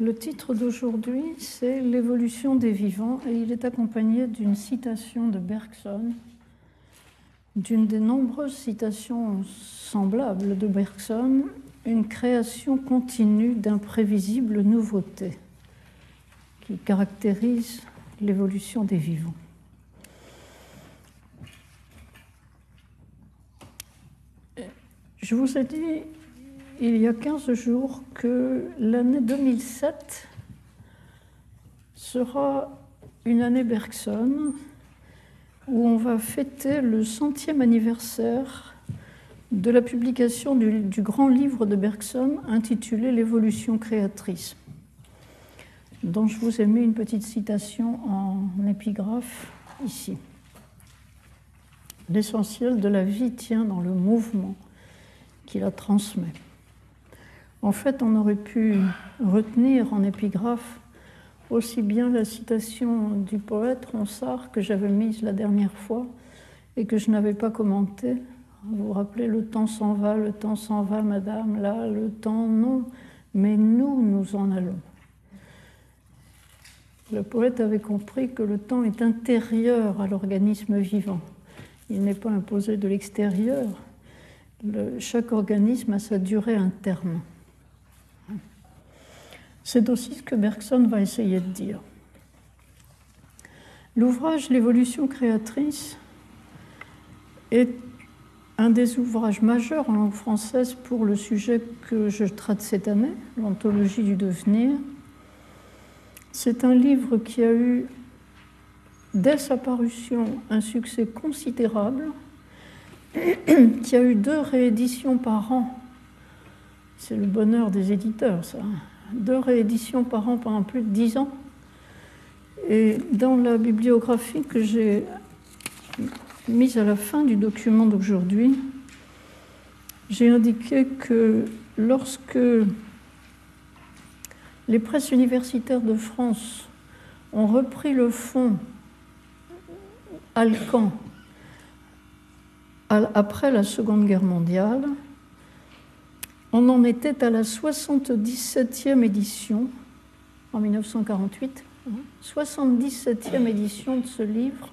Le titre d'aujourd'hui, c'est L'évolution des vivants et il est accompagné d'une citation de Bergson, d'une des nombreuses citations semblables de Bergson, une création continue d'imprévisibles nouveautés qui caractérise l'évolution des vivants. Je vous ai dit il y a 15 jours que l'année 2007 sera une année Bergson où on va fêter le centième anniversaire de la publication du, du grand livre de Bergson intitulé L'évolution créatrice, dont je vous ai mis une petite citation en épigraphe ici. L'essentiel de la vie tient dans le mouvement qui la transmet. En fait, on aurait pu retenir en épigraphe aussi bien la citation du poète Ronsard que j'avais mise la dernière fois et que je n'avais pas commentée. Vous vous rappelez, le temps s'en va, le temps s'en va, madame, là, le temps non, mais nous, nous en allons. Le poète avait compris que le temps est intérieur à l'organisme vivant. Il n'est pas imposé de l'extérieur, chaque organisme a sa durée interne. C'est aussi ce que Bergson va essayer de dire. L'ouvrage L'évolution créatrice est un des ouvrages majeurs en langue française pour le sujet que je traite cette année, l'anthologie du devenir. C'est un livre qui a eu, dès sa parution, un succès considérable qui a eu deux rééditions par an. C'est le bonheur des éditeurs, ça. Deux rééditions par an pendant plus de dix ans. Et dans la bibliographie que j'ai mise à la fin du document d'aujourd'hui, j'ai indiqué que lorsque les presses universitaires de France ont repris le fonds Alcan après la Seconde Guerre mondiale, on en était à la 77e édition en 1948, 77e édition de ce livre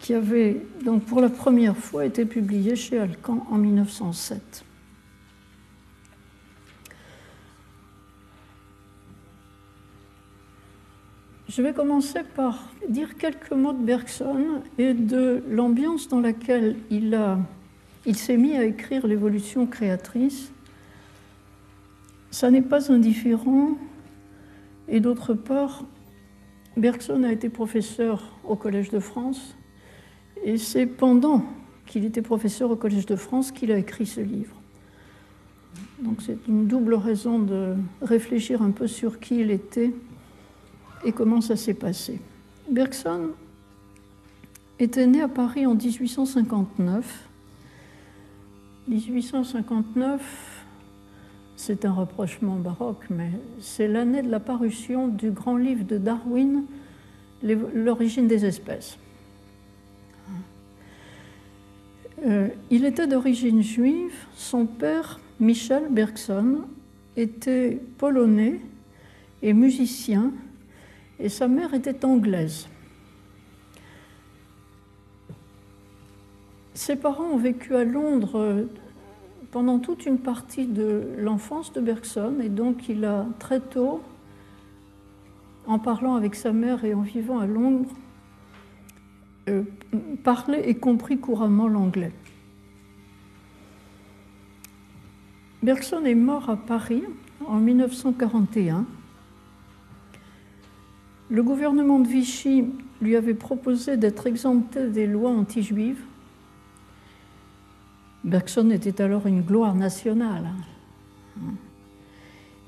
qui avait donc pour la première fois été publié chez Alcan en 1907. Je vais commencer par dire quelques mots de Bergson et de l'ambiance dans laquelle il, il s'est mis à écrire l'évolution créatrice. Ça n'est pas indifférent. Et d'autre part, Bergson a été professeur au Collège de France. Et c'est pendant qu'il était professeur au Collège de France qu'il a écrit ce livre. Donc c'est une double raison de réfléchir un peu sur qui il était et comment ça s'est passé. Bergson était né à Paris en 1859. 1859, c'est un rapprochement baroque, mais c'est l'année de la parution du grand livre de Darwin, L'origine des espèces. Euh, il était d'origine juive. Son père, Michel Bergson, était polonais et musicien et sa mère était anglaise. Ses parents ont vécu à Londres pendant toute une partie de l'enfance de Bergson et donc il a très tôt, en parlant avec sa mère et en vivant à Londres, euh, parlé et compris couramment l'anglais. Bergson est mort à Paris en 1941 le gouvernement de Vichy lui avait proposé d'être exempté des lois anti-juives. Bergson était alors une gloire nationale.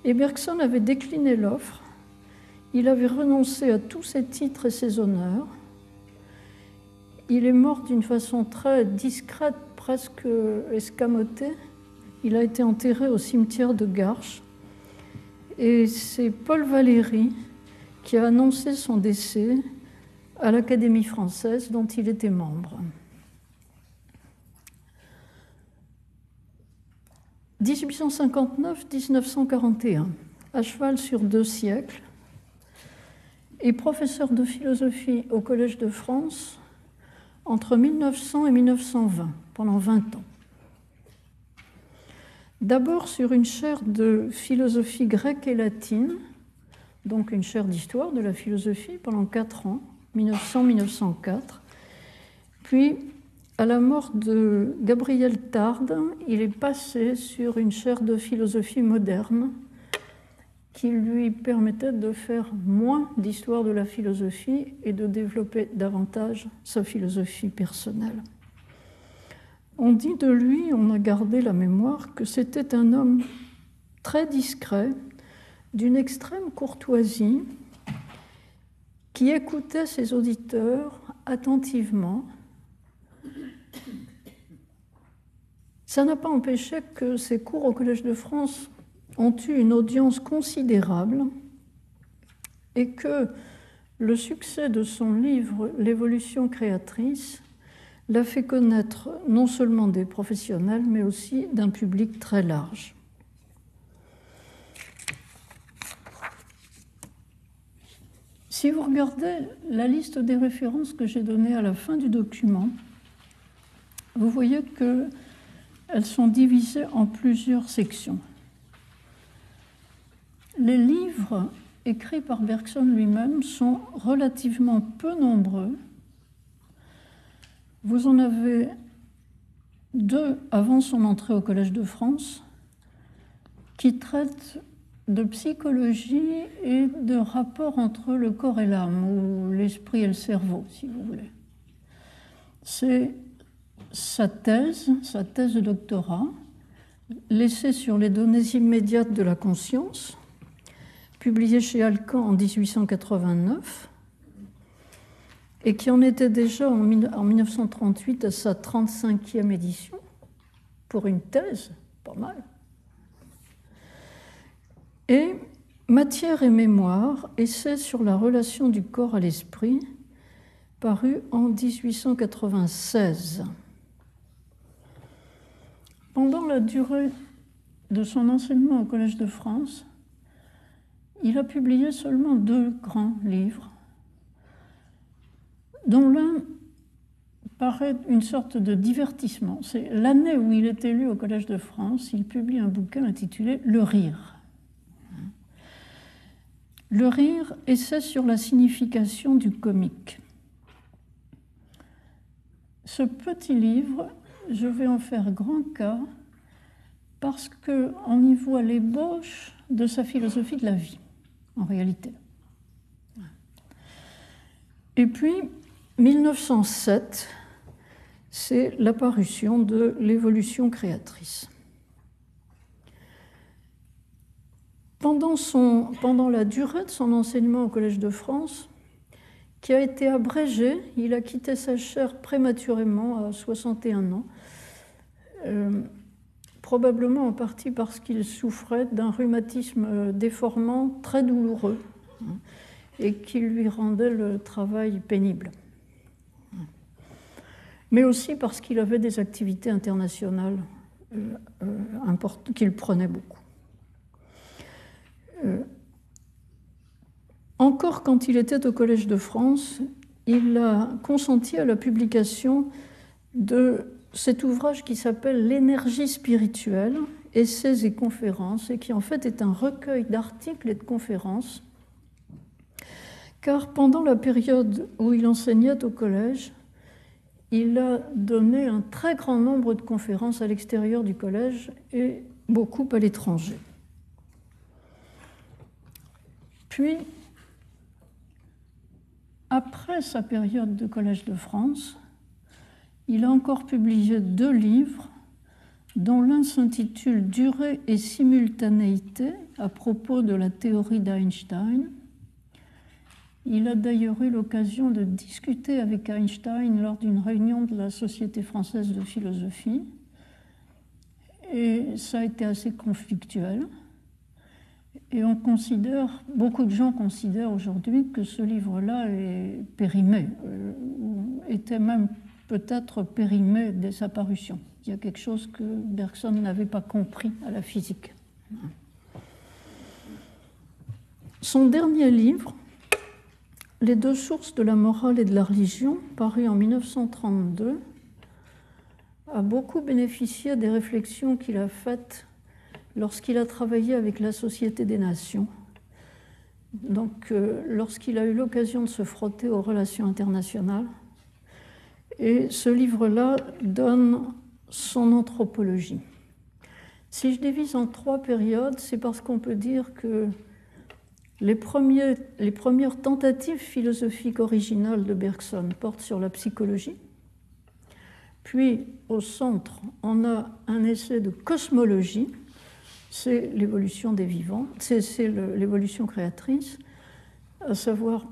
Et Bergson avait décliné l'offre. Il avait renoncé à tous ses titres et ses honneurs. Il est mort d'une façon très discrète, presque escamotée. Il a été enterré au cimetière de Garches. Et c'est Paul Valéry qui a annoncé son décès à l'Académie française dont il était membre. 1859-1941. à cheval sur deux siècles, et professeur de philosophie au Collège de France entre 1900 et 1920, pendant 20 ans. D'abord sur une chaire de philosophie grecque et latine, donc une chaire d'histoire de la philosophie pendant 4 ans, 1900-1904. Puis, à la mort de Gabriel Tarde, il est passé sur une chaire de philosophie moderne qui lui permettait de faire moins d'histoire de la philosophie et de développer davantage sa philosophie personnelle. On dit de lui, on a gardé la mémoire, que c'était un homme très discret, d'une extrême courtoisie, qui écoutait ses auditeurs attentivement. Ça n'a pas empêché que ses cours au Collège de France ont eu une audience considérable et que le succès de son livre L'évolution créatrice l'a fait connaître non seulement des professionnels, mais aussi d'un public très large. Si vous regardez la liste des références que j'ai données à la fin du document, vous voyez qu'elles sont divisées en plusieurs sections. Les livres écrits par Bergson lui-même sont relativement peu nombreux. Vous en avez deux avant son entrée au Collège de France qui traitent de psychologie et de rapport entre le corps et l'âme, ou l'esprit et le cerveau, si vous voulez. C'est sa thèse, sa thèse de doctorat, laissée sur les données immédiates de la conscience, publiée chez Alcan en 1889, et qui en était déjà en 1938 à sa 35e édition, pour une thèse, pas mal. Et Matière et mémoire, essai sur la relation du corps à l'esprit, paru en 1896. Pendant la durée de son enseignement au Collège de France, il a publié seulement deux grands livres, dont l'un paraît une sorte de divertissement. C'est l'année où il est élu au Collège de France, il publie un bouquin intitulé Le rire. Le rire essaie sur la signification du comique. Ce petit livre, je vais en faire grand cas parce qu'on y voit l'ébauche de sa philosophie de la vie, en réalité. Et puis, 1907, c'est l'apparition de l'évolution créatrice. Pendant, pendant la durée de son enseignement au Collège de France, qui a été abrégé, il a quitté sa chaire prématurément à 61 ans, euh, probablement en partie parce qu'il souffrait d'un rhumatisme déformant très douloureux hein, et qui lui rendait le travail pénible. Mais aussi parce qu'il avait des activités internationales euh, euh, qu'il prenait beaucoup. Encore quand il était au Collège de France, il a consenti à la publication de cet ouvrage qui s'appelle L'énergie spirituelle, essais et conférences, et qui en fait est un recueil d'articles et de conférences, car pendant la période où il enseignait au collège, il a donné un très grand nombre de conférences à l'extérieur du collège et beaucoup à l'étranger. Puis, après sa période de Collège de France, il a encore publié deux livres, dont l'un s'intitule Durée et simultanéité à propos de la théorie d'Einstein, il a d'ailleurs eu l'occasion de discuter avec Einstein lors d'une réunion de la Société française de philosophie. Et ça a été assez conflictuel. Et on considère, beaucoup de gens considèrent aujourd'hui que ce livre-là est périmé, euh, était même peut-être périmé dès sa parution. Il y a quelque chose que Bergson n'avait pas compris à la physique. Son dernier livre, Les deux sources de la morale et de la religion, paru en 1932, a beaucoup bénéficié des réflexions qu'il a faites lorsqu'il a travaillé avec la Société des Nations. Donc, euh, lorsqu'il a eu l'occasion de se frotter aux relations internationales. Et ce livre-là donne son anthropologie. Si je divise en trois périodes, c'est parce qu'on peut dire que les, les premières tentatives philosophiques originales de Bergson portent sur la psychologie. Puis, au centre, on a un essai de cosmologie, c'est l'évolution des vivants, c'est l'évolution créatrice, à savoir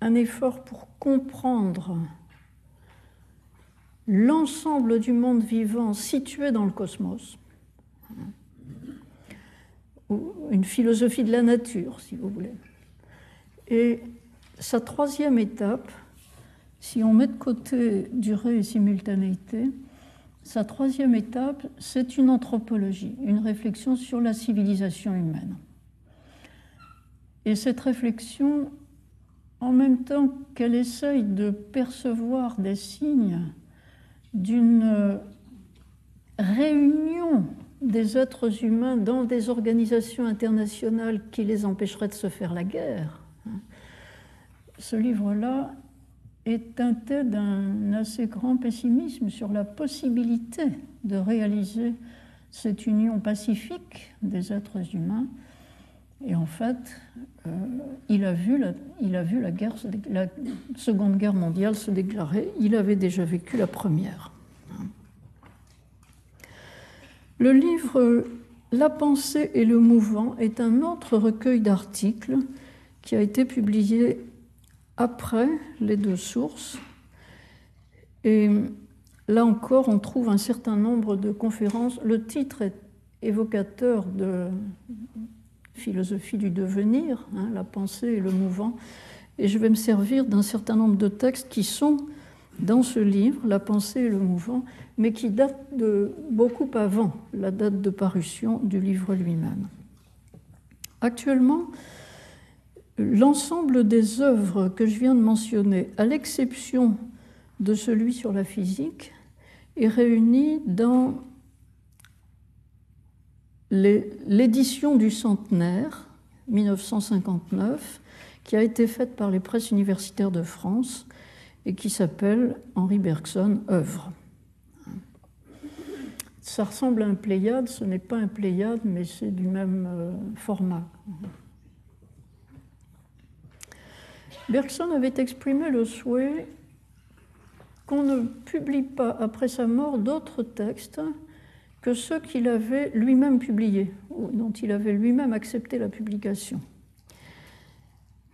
un effort pour comprendre l'ensemble du monde vivant situé dans le cosmos, une philosophie de la nature, si vous voulez. Et sa troisième étape, si on met de côté durée et simultanéité, sa troisième étape, c'est une anthropologie, une réflexion sur la civilisation humaine. Et cette réflexion, en même temps qu'elle essaye de percevoir des signes d'une réunion des êtres humains dans des organisations internationales qui les empêcheraient de se faire la guerre. Ce livre-là est teinté d'un assez grand pessimisme sur la possibilité de réaliser cette union pacifique des êtres humains. Et en fait, euh, il, a vu la, il a vu Seconde Guerre mondiale se déclarer. Il avait déjà vécu la première. Le livre La pensée et le mouvant est un autre recueil d'articles qui a été publié après les deux sources. Et là encore, on trouve un certain nombre de conférences. Le titre est évocateur de philosophie du devenir, hein, la pensée et le mouvant. Et je vais me servir d'un certain nombre de textes qui sont dans ce livre, La pensée et le mouvant, mais qui datent de beaucoup avant la date de parution du livre lui-même. Actuellement, l'ensemble des œuvres que je viens de mentionner, à l'exception de celui sur la physique, est réuni dans l'édition du centenaire 1959 qui a été faite par les presses universitaires de France et qui s'appelle Henri Bergson œuvre. Ça ressemble à un Pléiade, ce n'est pas un Pléiade, mais c'est du même euh, format. Bergson avait exprimé le souhait qu'on ne publie pas après sa mort d'autres textes que ceux qu'il avait lui-même publiés, ou dont il avait lui-même accepté la publication.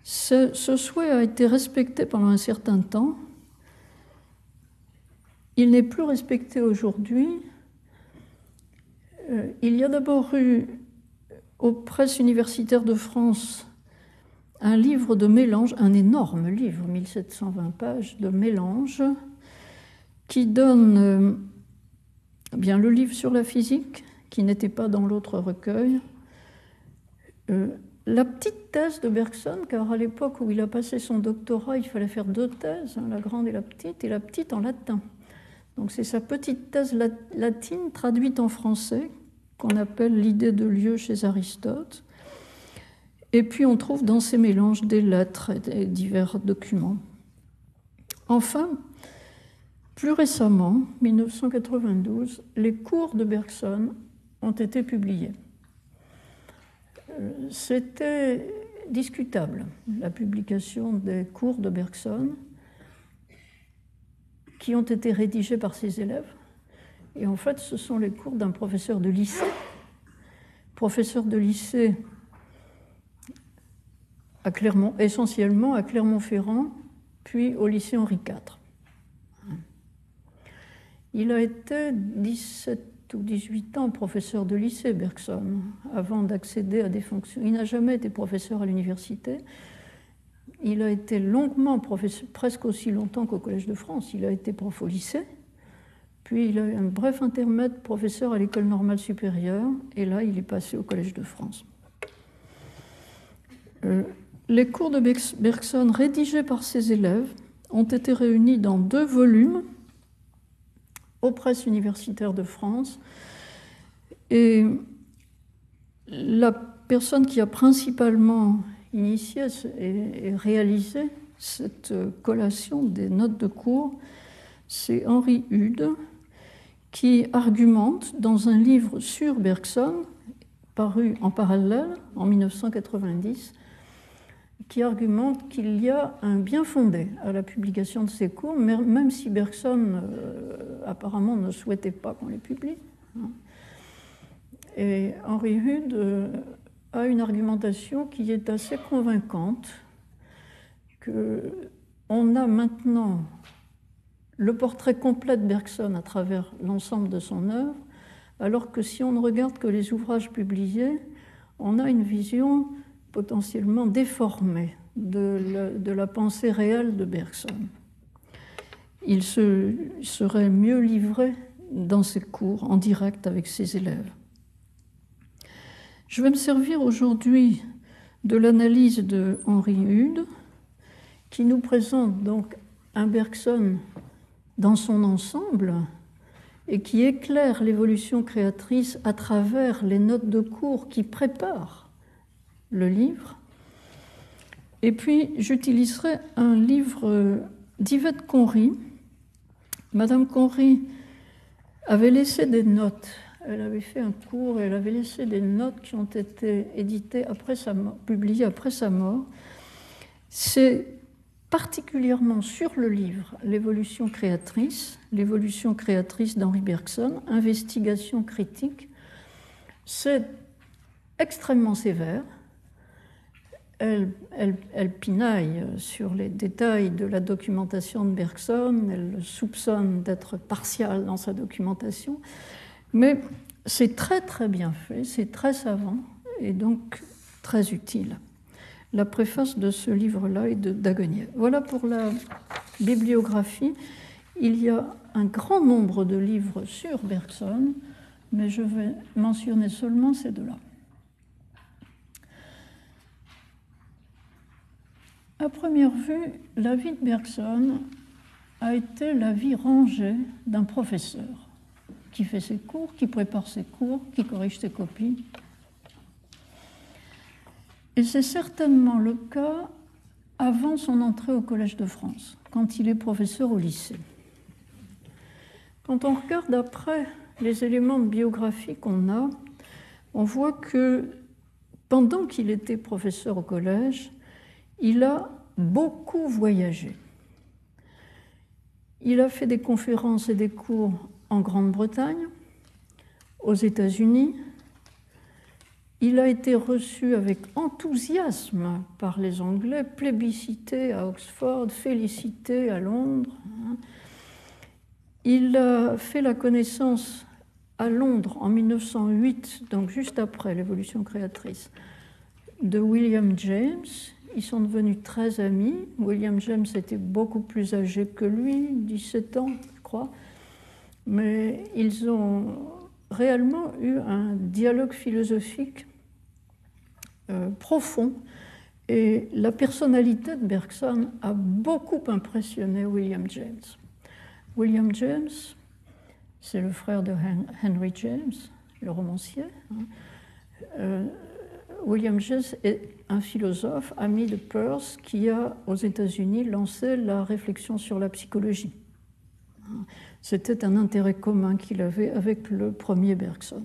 Ce, souhait a été respecté pendant un certain temps. Il n'est plus respecté aujourd'hui. Euh, il y a d'abord eu aux presses universitaires de France un livre de mélange, un énorme livre, 1720 pages de mélange, qui donne euh, bien le livre sur la physique, qui n'était pas dans l'autre recueil, euh, la petite thèse de Bergson, car à l'époque où il a passé son doctorat, il fallait faire deux thèses, hein, la grande et la petite, et la petite en latin. Donc c'est sa petite thèse latine traduite en français, qu'on appelle l'idée de lieu chez Aristote, et puis on trouve dans ces mélanges des lettres et divers documents. Enfin, plus récemment, 1992, les cours de Bergson ont été publiés. Euh, c'était discutable, la publication des cours de Bergson, qui ont été rédigés par ses élèves. Et en fait, ce sont les cours d'un professeur de lycée, professeur de lycée essentiellement à Clermont-Ferrand, puis au lycée Henri IV. Il a été 17 ou 18 ans professeur de lycée, Bergson, avant d'accéder à des fonctions. Il n'a jamais été professeur à l'université. Il a été longuement professeur, presque aussi longtemps qu'au Collège de France. Il a été prof au lycée, puis il a eu un bref intermède professeur à l'École normale supérieure, et là il est passé au Collège de France. Euh, les cours de Bergson rédigés par ses élèves ont été réunis dans deux volumes aux presses universitaires de France. Et la personne qui a principalement initié et réalisé cette collation des notes de cours, c'est Henri Hude, qui argumente dans un livre sur Bergson, paru en parallèle en 1990, qui argumente qu'il y a un bien fondé à la publication de ces cours, même si Bergson euh, apparemment ne souhaitait pas qu'on les publie. Hein. Et Henri Hude euh, a une argumentation qui est assez convaincante, qu'on a maintenant le portrait complet de Bergson à travers l'ensemble de son œuvre, alors que si on ne regarde que les ouvrages publiés, on a une vision potentiellement déformée de la, pensée réelle de Bergson. Il se, serait mieux livré dans ses cours en direct avec ses élèves. Je vais me servir aujourd'hui de l'analyse de Henri Hude, qui nous présente donc un Bergson dans son ensemble et qui éclaire l'évolution créatrice à travers les notes de cours qui préparent le livre. Et puis j'utiliserai un livre d'Yvette Conry. Madame Conry avait laissé des notes. Elle avait fait un cours et elle avait laissé des notes qui ont été éditées après sa mort, publiées après sa mort. C'est particulièrement sur le livre L'évolution créatrice, l'évolution créatrice d'Henri Bergson, investigation critique. C'est extrêmement sévère. Elle, pinaille sur les détails de la documentation de Bergson, elle soupçonne d'être partial dans sa documentation, mais c'est très très bien fait, c'est très savant et donc très utile la préface de ce livre-là est de Daguenier. Voilà pour la bibliographie. Il y a un grand nombre de livres sur Bergson, mais je vais mentionner seulement ces deux-là. À première vue, la vie de Bergson a été la vie rangée d'un professeur qui fait ses cours, qui prépare ses cours, qui corrige ses copies, et c'est certainement le cas avant son entrée au Collège de France, quand il est professeur au lycée. Quand on regarde après les éléments de biographie qu'on a, on voit que pendant qu'il était professeur au collège, il a beaucoup voyagé. Il a fait des conférences et des cours en Grande-Bretagne, aux États-Unis, il a été reçu avec enthousiasme par les Anglais, plébiscité à Oxford, félicité à Londres. Il a fait la connaissance à Londres en 1908, donc juste après l'évolution créatrice, de William James. Ils sont devenus très amis. William James était beaucoup plus âgé que lui, 17 ans, je crois. Mais ils ont réellement eu un dialogue philosophique euh, profond. Et la personnalité de Bergson a beaucoup impressionné William James. William James, c'est le frère de Henry James, le romancier. Hein. Euh, William James est un philosophe, ami de Peirce, qui a aux États-Unis lancé la réflexion sur la psychologie. C'était un intérêt commun qu'il avait avec le premier Bergson.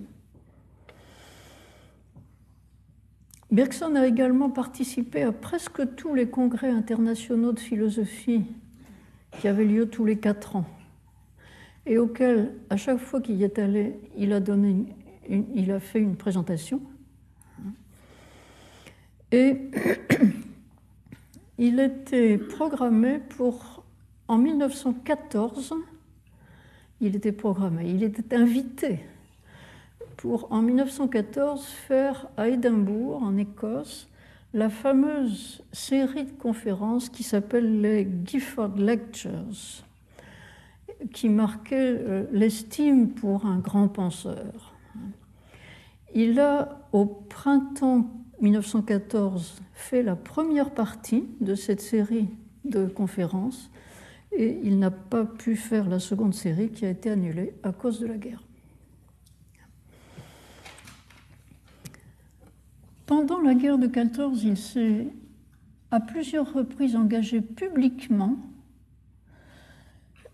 Bergson a également participé à presque tous les congrès internationaux de philosophie qui avaient lieu tous les quatre ans et auxquels, à chaque fois qu'il y est allé, il a, donné il a fait une présentation. Et il était programmé pour, en 1914, il était programmé, il était invité pour, en 1914, faire à Édimbourg, en Écosse, la fameuse série de conférences qui s'appelle les Gifford Lectures, qui marquait euh, l'estime pour un grand penseur. Il a, au printemps 1914, fait la première partie de cette série de conférences et il n'a pas pu faire la seconde série qui a été annulée à cause de la guerre. Pendant la guerre de 14, il s'est à plusieurs reprises engagé publiquement.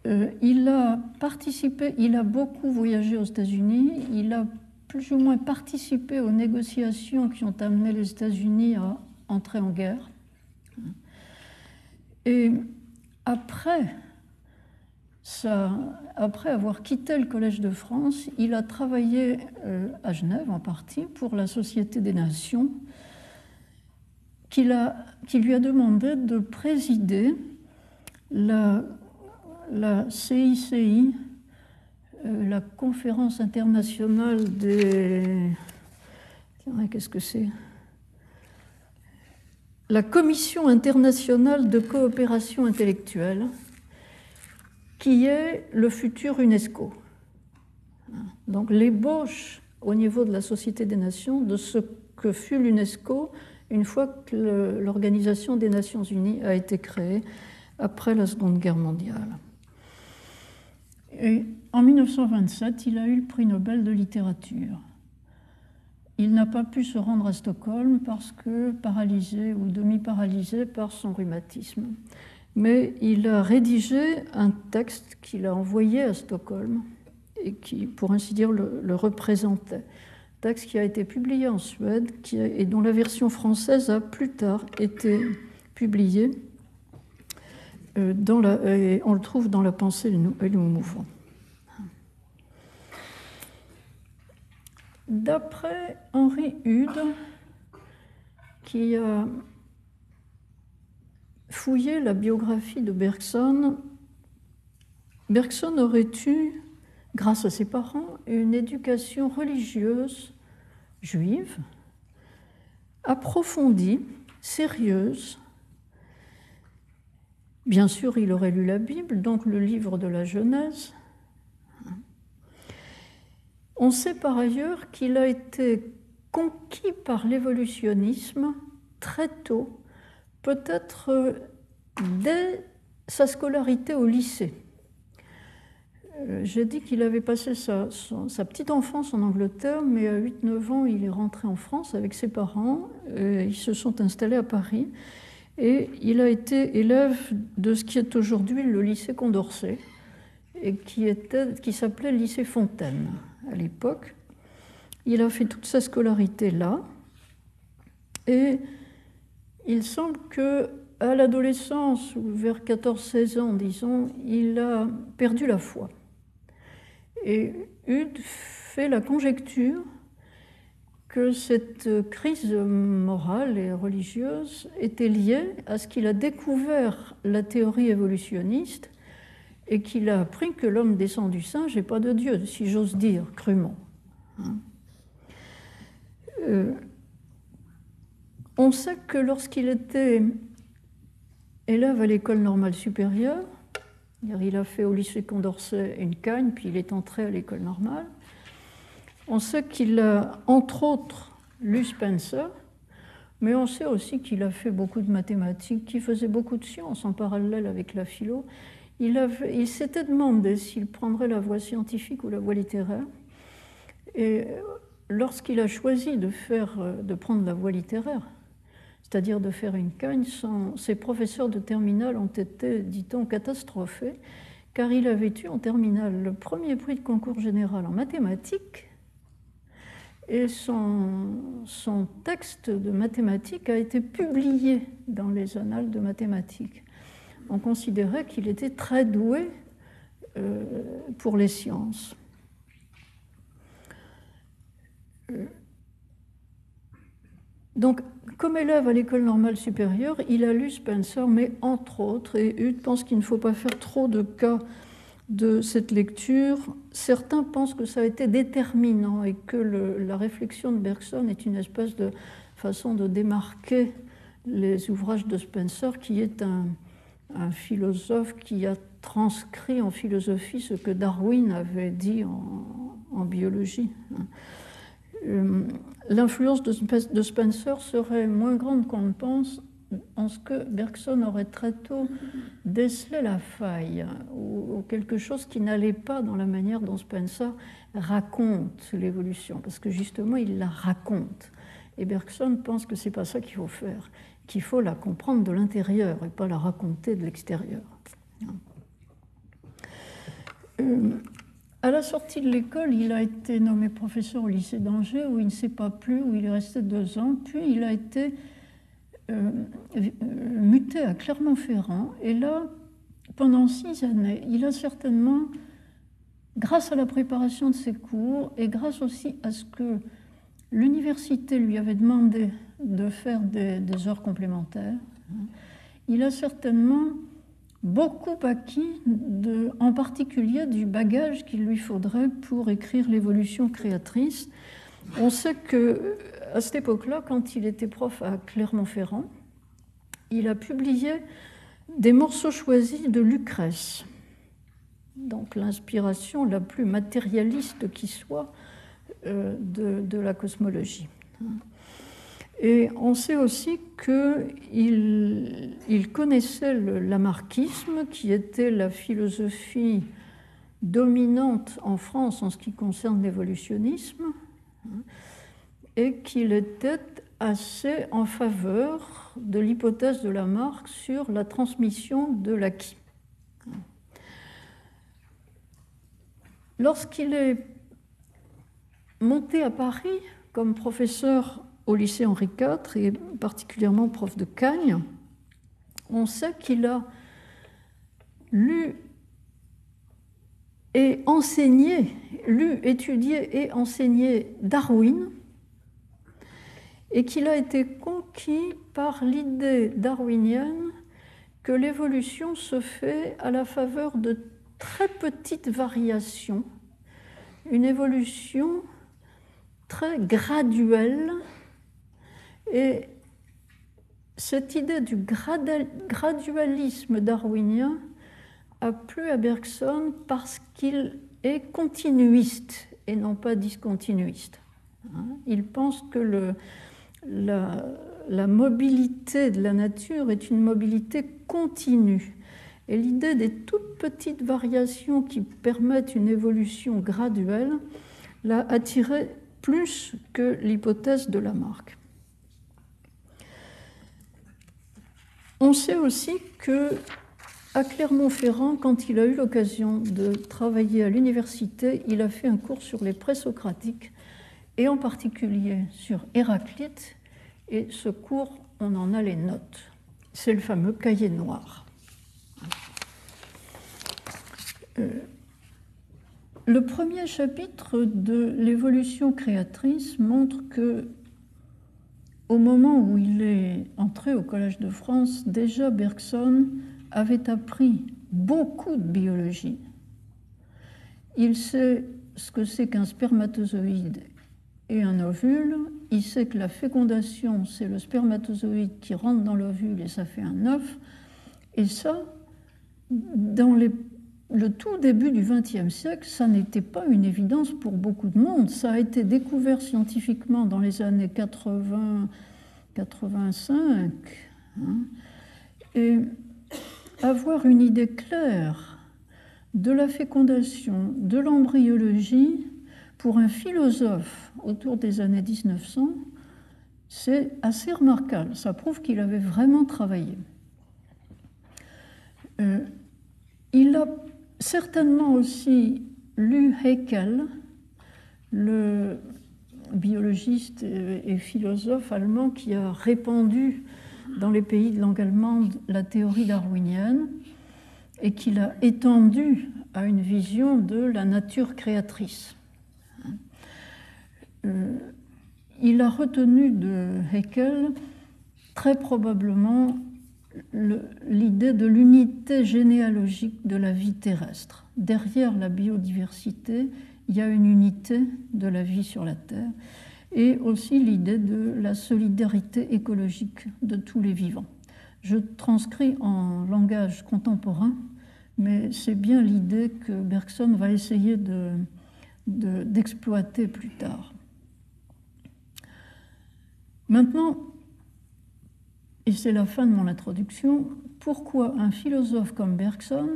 Euh, il a participé, il a beaucoup voyagé aux États-Unis, il a plus ou moins participé aux négociations qui ont amené les États-Unis à entrer en guerre. Et après, après avoir quitté le Collège de France, il a travaillé euh, à Genève en partie pour la Société des Nations, qui, lui a demandé de présider la CICI, euh, la conférence internationale des... Qu'est-ce que c'est? La Commission internationale de coopération intellectuelle, qui est le futur UNESCO. Donc l'ébauche au niveau de la Société des Nations de ce que fut l'UNESCO une fois que l'Organisation des Nations Unies a été créée après la Seconde Guerre mondiale. En 1927, il a eu le prix Nobel de littérature. Il n'a pas pu se rendre à Stockholm parce que paralysé ou demi-paralysé par son rhumatisme. Mais il a rédigé un texte qu'il a envoyé à Stockholm et qui, pour ainsi dire, le représentait texte qui a été publié en Suède et dont la version française a plus tard été publiée. Euh, on le trouve dans La pensée et le mouvement. D'après Henri Hude, qui a fouillé la biographie de Bergson, Bergson aurait eu grâce à ses parents, une éducation religieuse juive, approfondie, sérieuse. Bien sûr, il aurait lu la Bible, donc le livre de la Genèse. On sait par ailleurs qu'il a été conquis par l'évolutionnisme très tôt, peut-être dès sa scolarité au lycée. Euh, j'ai dit qu'il avait passé sa, petite enfance en Angleterre, mais à 8-9 ans, il est rentré en France avec ses parents. Euh, ils se sont installés à Paris. Et il a été élève de ce qui est aujourd'hui le lycée Condorcet, et qui, qui s'appelait lycée Fontaine à l'époque. Il a fait toute sa scolarité là. Et il semble que à l'adolescence, vers 14-16 ans, disons, il a perdu la foi. Et Hude fait la conjecture que cette crise morale et religieuse était liée à ce qu'il a découvert la théorie évolutionniste et qu'il a appris que l'homme descend du singe et pas de Dieu, si j'ose dire, crûment. Hein? Euh, on sait que lorsqu'il était élève à l'école normale supérieure, il a fait au lycée Condorcet une cagne, puis il est entré à l'école normale. On sait qu'il a, entre autres, lu Spencer, mais on sait aussi qu'il a fait beaucoup de mathématiques, qu'il faisait beaucoup de sciences en parallèle avec la philo. Il, s'était demandé s'il prendrait la voie scientifique ou la voie littéraire. Et lorsqu'il a choisi de, de prendre la voie littéraire, c'est-à-dire de faire une cagne, ses professeurs de terminale ont été, dit-on, catastrophés, car il avait eu en terminale le premier prix de concours général en mathématiques, et son texte de mathématiques a été publié dans les annales de mathématiques. On considérait qu'il était très doué euh, pour les sciences. Euh, donc, comme élève à l'école normale supérieure, il a lu Spencer, mais entre autres, et Hude pense qu'il ne faut pas faire trop de cas de cette lecture. Certains pensent que ça a été déterminant et que la réflexion de Bergson est une espèce de façon de démarquer les ouvrages de Spencer, qui est un, philosophe qui a transcrit en philosophie ce que Darwin avait dit en, biologie. euh, l'influence de Spencer serait moins grande qu'on ne pense en ce que Bergson aurait très tôt décelé la faille ou, quelque chose qui n'allait pas dans la manière dont Spencer raconte l'évolution, parce que justement il la raconte. Et Bergson pense que c'est pas ça qu'il faut faire, qu'il faut la comprendre de l'intérieur et pas la raconter de l'extérieur. Euh, à la sortie de l'école, il a été nommé professeur au lycée d'Angers, où il ne sait pas plus, où il est resté deux ans. Puis il a été euh, muté à Clermont-Ferrand. Et là, pendant six années, il a certainement, grâce à la préparation de ses cours et grâce aussi à ce que l'université lui avait demandé de faire des, heures complémentaires, il a certainement beaucoup acquis, en particulier du bagage qu'il lui faudrait pour écrire l'évolution créatrice. On sait que à cette époque-là, quand il était prof à Clermont-Ferrand, il a publié des morceaux choisis de Lucrèce, donc l'inspiration la plus matérialiste qui soit euh, de, la cosmologie. Et on sait aussi qu'il il connaissait le lamarckisme, qui était la philosophie dominante en France en ce qui concerne l'évolutionnisme, et qu'il était assez en faveur de l'hypothèse de Lamarck sur la transmission de l'acquis. Lorsqu'il est monté à Paris comme professeur au lycée Henri IV et particulièrement prof de Cagne, on sait qu'il a lu et enseigné, lu, étudié et enseigné Darwin, et qu'il a été conquis par l'idée darwinienne que l'évolution se fait à la faveur de très petites variations, une évolution très graduelle et cette idée du gradualisme darwinien a plu à Bergson parce qu'il est continuiste et non pas discontinuiste. Hein. Il pense que la, la, mobilité de la nature est une mobilité continue. Et l'idée des toutes petites variations qui permettent une évolution graduelle l'a attiré plus que l'hypothèse de Lamarck. On sait aussi que à Clermont-Ferrand, quand il a eu l'occasion de travailler à l'université, il a fait un cours sur les présocratiques et en particulier sur Héraclite. Et ce cours, on en a les notes. C'est le fameux cahier noir. Euh, le premier chapitre de l'évolution créatrice montre que au moment où il est entré au Collège de France, déjà Bergson avait appris beaucoup de biologie. Il sait ce que c'est qu'un spermatozoïde et un ovule. Il sait que la fécondation, c'est le spermatozoïde qui rentre dans l'ovule et ça fait un œuf. Et ça, dans le tout début du XXe siècle, ça n'était pas une évidence pour beaucoup de monde. Ça a été découvert scientifiquement dans les années 80, 85. Hein. et avoir une idée claire de la fécondation, de l'embryologie, pour un philosophe autour des années 1900, c'est assez remarquable. Ça prouve qu'il avait vraiment travaillé. Euh, il a certainement aussi lu Haeckel, le biologiste et philosophe allemand qui a répandu dans les pays de langue allemande la théorie darwinienne et qui l'a étendue à une vision de la nature créatrice. Euh, il a retenu de Haeckel très probablement l'idée de l'unité généalogique de la vie terrestre. Derrière la biodiversité, il y a une unité de la vie sur la Terre et aussi l'idée de la solidarité écologique de tous les vivants. Je transcris en langage contemporain, mais c'est bien l'idée que Bergson va essayer d'exploiter de, plus tard. Maintenant, et c'est la fin de mon introduction, pourquoi un philosophe comme Bergson,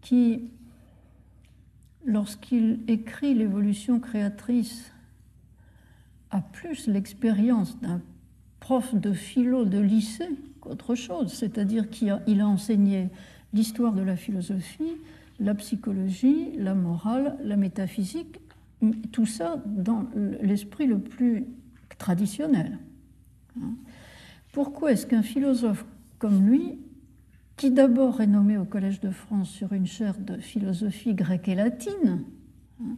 qui, lorsqu'il écrit l'évolution créatrice, a plus l'expérience d'un prof de philo de lycée qu'autre chose, c'est-à-dire qu'il a, enseigné l'histoire de la philosophie, la psychologie, la morale, la métaphysique, tout ça dans l'esprit le plus traditionnel. Hein. Pourquoi est-ce qu'un philosophe comme lui, qui d'abord est nommé au Collège de France sur une chaire de philosophie grecque et latine, hein,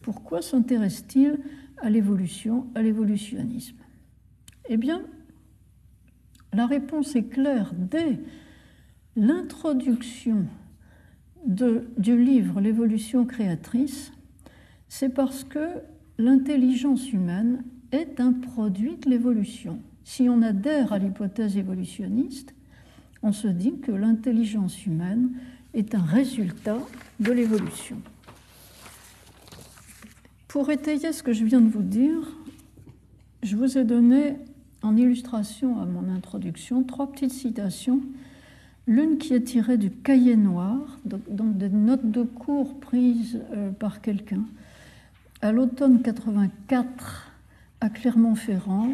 pourquoi s'intéresse-t-il à l'évolution, à l'évolutionnisme? Eh bien, la réponse est claire dès l'introduction du livre L'évolution créatrice, c'est parce que l'intelligence humaine est un produit de l'évolution. Si on adhère à l'hypothèse évolutionniste, on se dit que l'intelligence humaine est un résultat de l'évolution. Pour étayer ce que je viens de vous dire, je vous ai donné en illustration à mon introduction trois petites citations L'une qui est tirée du cahier noir, donc des notes de cours prises euh, par quelqu'un, à l'automne 84 à Clermont-Ferrand,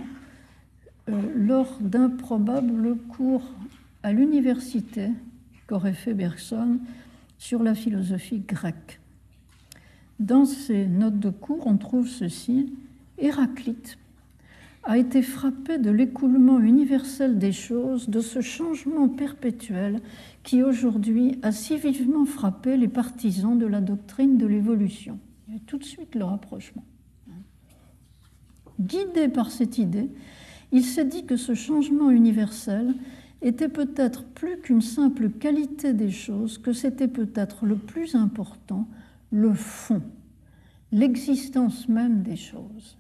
lors d'un probable cours à l'université qu'aurait fait Bergson sur la philosophie grecque. Dans ces notes de cours, on trouve ceci Héraclite a été frappé de l'écoulement universel des choses, de ce changement perpétuel qui aujourd'hui a si vivement frappé les partisans de la doctrine de l'évolution. Il y a tout de suite le rapprochement. Guidé par cette idée, il s'est dit que ce changement universel était peut-être plus qu'une simple qualité des choses, que c'était peut-être le plus important, le fond, l'existence même des choses.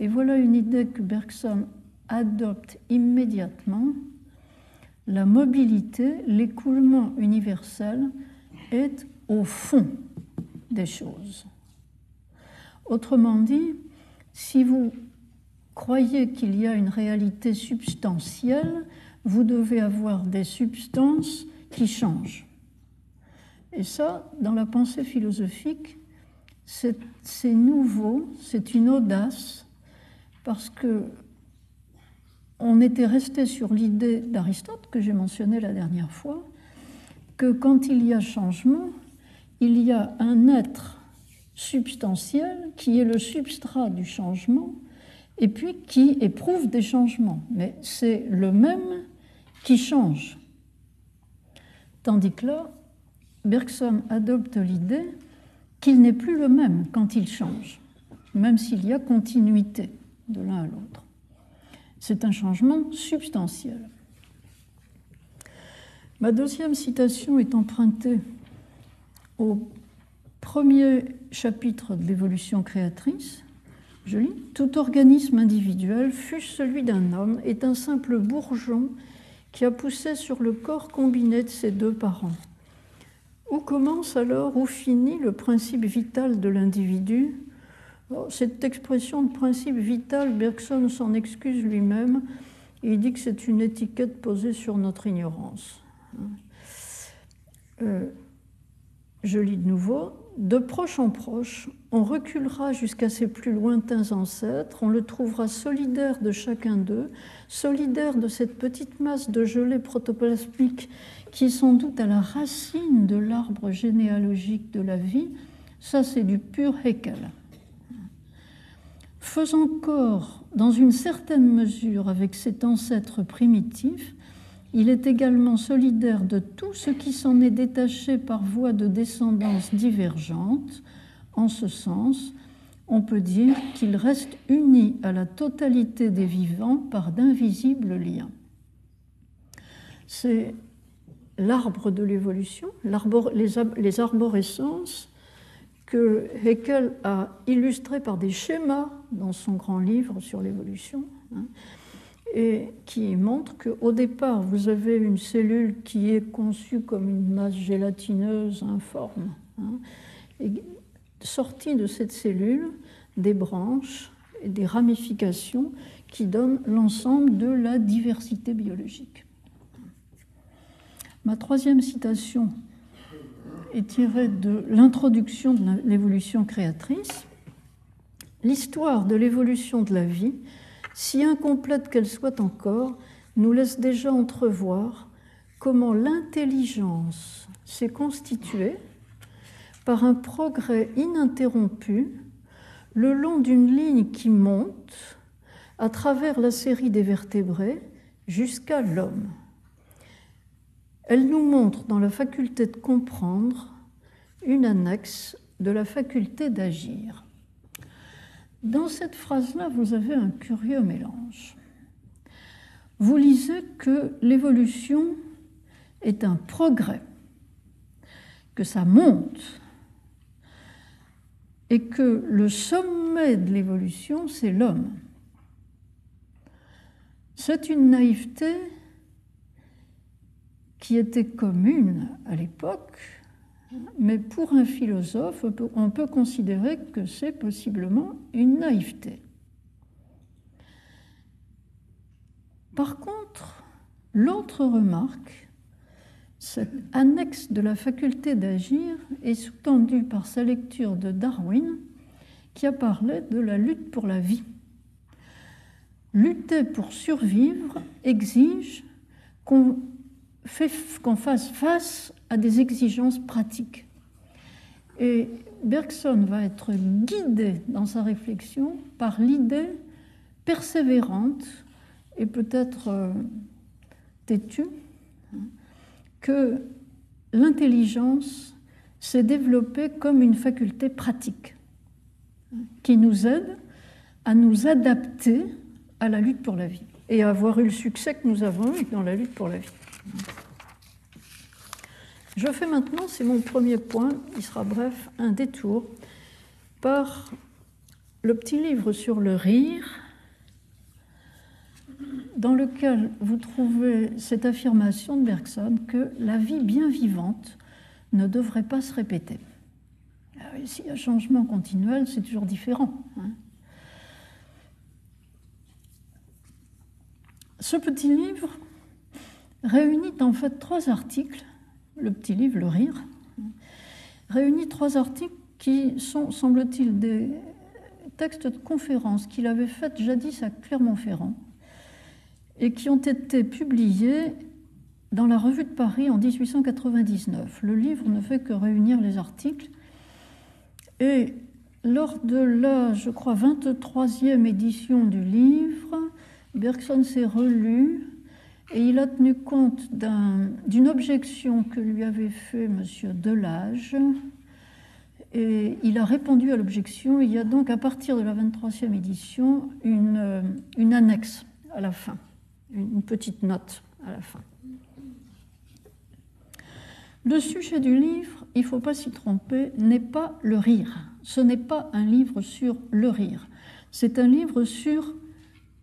Et voilà une idée que Bergson adopte immédiatement. La mobilité, l'écoulement universel est au fond des choses. Autrement dit, si vous croyez qu'il y a une réalité substantielle, vous devez avoir des substances qui changent. Et ça, dans la pensée philosophique, c'est nouveau, c'est une audace parce que on était resté sur l'idée d'Aristote que j'ai mentionnée la dernière fois, que quand il y a changement, il y a un être substantiel qui est le substrat du changement et puis qui éprouve des changements. Mais c'est le même qui change. Tandis que là, Bergson adopte l'idée qu'il n'est plus le même quand il change, même s'il y a continuité de l'un à l'autre. C'est un changement substantiel. Ma deuxième citation est empruntée au premier chapitre de l'évolution créatrice. Je lis Tout organisme individuel, fût celui d'un homme, est un simple bourgeon qui a poussé sur le corps combiné de ses deux parents. Où commence alors, où finit le principe vital de l'individu? Cette expression de principe vital, Bergson s'en excuse lui-même. Il dit que c'est une étiquette posée sur notre ignorance. Euh, je lis de nouveau. De proche en proche, on reculera jusqu'à ses plus lointains ancêtres, on le trouvera solidaire de chacun d'eux, solidaire de cette petite masse de gelée protoplasmique qui est sans doute à la racine de l'arbre généalogique de la vie. Ça, c'est du pur Haeckel faisant corps dans une certaine mesure avec cet ancêtre primitif, il est également solidaire de tout ce qui s'en est détaché par voie de descendance divergente. En ce sens, on peut dire qu'il reste uni à la totalité des vivants par d'invisibles liens. C'est l'arbre de l'évolution, les arborescences que Haeckel a illustré par des schémas dans son grand livre sur l'évolution, hein, et qui montre qu'au départ, vous avez une cellule qui est conçue comme une masse gélatineuse informe. Hein, et sortie de cette cellule, des branches et des ramifications qui donnent l'ensemble de la diversité biologique. Ma troisième citation est tirée de l'introduction de l'évolution créatrice. L'histoire de l'évolution de la vie, si incomplète qu'elle soit encore, nous laisse déjà entrevoir comment l'intelligence s'est constituée par un progrès ininterrompu le long d'une ligne qui monte à travers la série des vertébrés jusqu'à l'homme. Elle nous montre dans la faculté de comprendre une annexe de la faculté d'agir. Dans cette phrase-là, vous avez un curieux mélange. Vous lisez que l'évolution est un progrès, que ça monte, et que le sommet de l'évolution, c'est l'homme. C'est une naïveté qui était commune à l'époque, mais pour un philosophe, on peut considérer que c'est possiblement une naïveté. Par contre, l'autre remarque, cette annexe de la faculté d'agir est sous-tendue par sa lecture de Darwin, qui a parlé de la lutte pour la vie. Lutter pour survivre exige qu'on fasse face à des exigences pratiques. Et Bergson va être guidé dans sa réflexion par l'idée persévérante et peut-être euh, têtue que l'intelligence s'est développée comme une faculté pratique qui nous aide à nous adapter à la lutte pour la vie et à avoir eu le succès que nous avons eu dans la lutte pour la vie. Je fais maintenant, c'est mon premier point, il sera bref, un détour par le petit livre sur le rire, dans lequel vous trouvez cette affirmation de Bergson que la vie bien vivante ne devrait pas se répéter. Ah s'il y a un changement continuel, c'est toujours différent. Hein. Ce petit livre réunit en fait trois articles, le petit livre Le Rire, réunit trois articles qui sont, semble-t-il, des textes de conférences qu'il avait faites jadis à Clermont-Ferrand et qui ont été publiés dans la Revue de Paris en 1899. Le livre ne fait que réunir les articles et lors de la, je crois, 23e édition du livre, Bergson s'est relu et il a tenu compte d'une objection que lui avait fait M. Delage. Et il a répondu à l'objection. Il y a donc, à partir de la 23e édition, une, une annexe à la fin, une petite note à la fin. Le sujet du livre, il ne faut pas s'y tromper, n'est pas le rire. Ce n'est pas un livre sur le rire. C'est un livre sur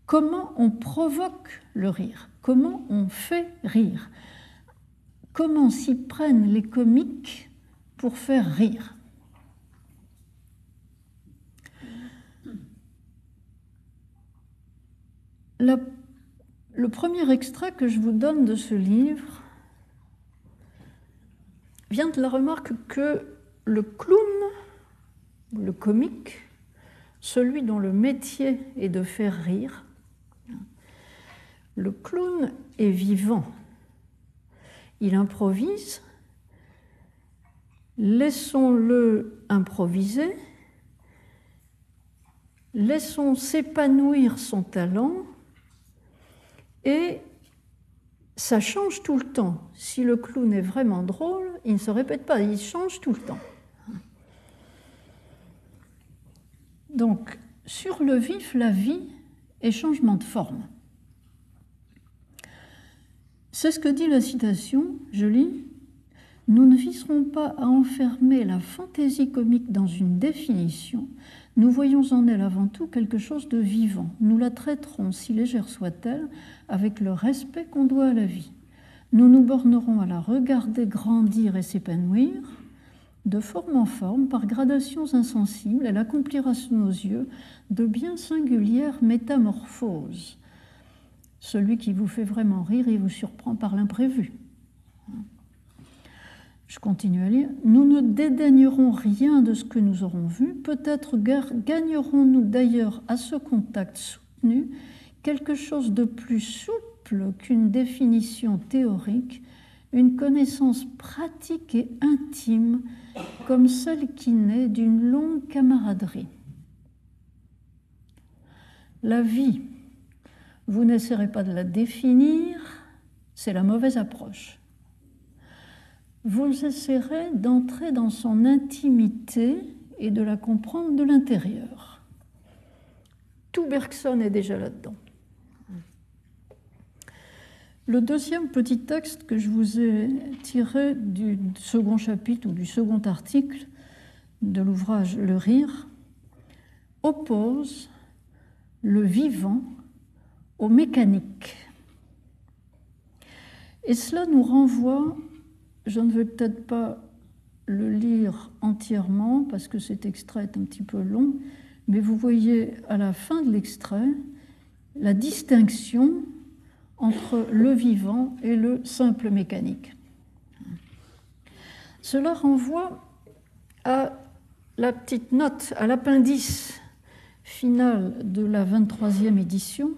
comment on provoque le rire. Comment on fait rire? Comment s'y prennent les comiques pour faire rire? Le premier extrait que je vous donne de ce livre vient de la remarque que le clown, le comique, celui dont le métier est de faire rire, le clown est vivant. Il improvise. Laissons-le improviser. Laissons s'épanouir son talent. Et ça change tout le temps. Si le clown est vraiment drôle, il ne se répète pas, il change tout le temps. Donc, sur le vif, la vie est changement de forme. C'est ce que dit la citation, je lis. Nous ne viserons pas à enfermer la fantaisie comique dans une définition. Nous voyons en elle avant tout quelque chose de vivant. Nous la traiterons, si légère soit-elle, avec le respect qu'on doit à la vie. Nous nous bornerons à la regarder grandir et s'épanouir, De forme en forme, par gradations insensibles, elle accomplira sous nos yeux de bien singulières métamorphoses. Celui qui vous fait vraiment rire, il vous surprend par l'imprévu. Je continue à lire. Nous ne dédaignerons rien de ce que nous aurons vu. Peut-être gagnerons-nous d'ailleurs à ce contact soutenu quelque chose de plus souple qu'une définition théorique, une connaissance pratique et intime comme celle qui naît d'une longue camaraderie. La vie, vous n'essaierez pas de la définir, c'est la mauvaise approche vous essaierez d'entrer dans son intimité et de la comprendre de l'intérieur. Tout Bergson est déjà là-dedans. Le deuxième petit texte que je vous ai tiré du second chapitre ou du second article de l'ouvrage Le Rire oppose le vivant au mécanique. Et cela nous renvoie je ne vais peut-être pas le lire entièrement parce que cet extrait est un petit peu long, mais vous voyez à la fin de l'extrait la distinction entre le vivant et le simple mécanique. Cela renvoie à la petite note, à l'appendice final de la 23e édition,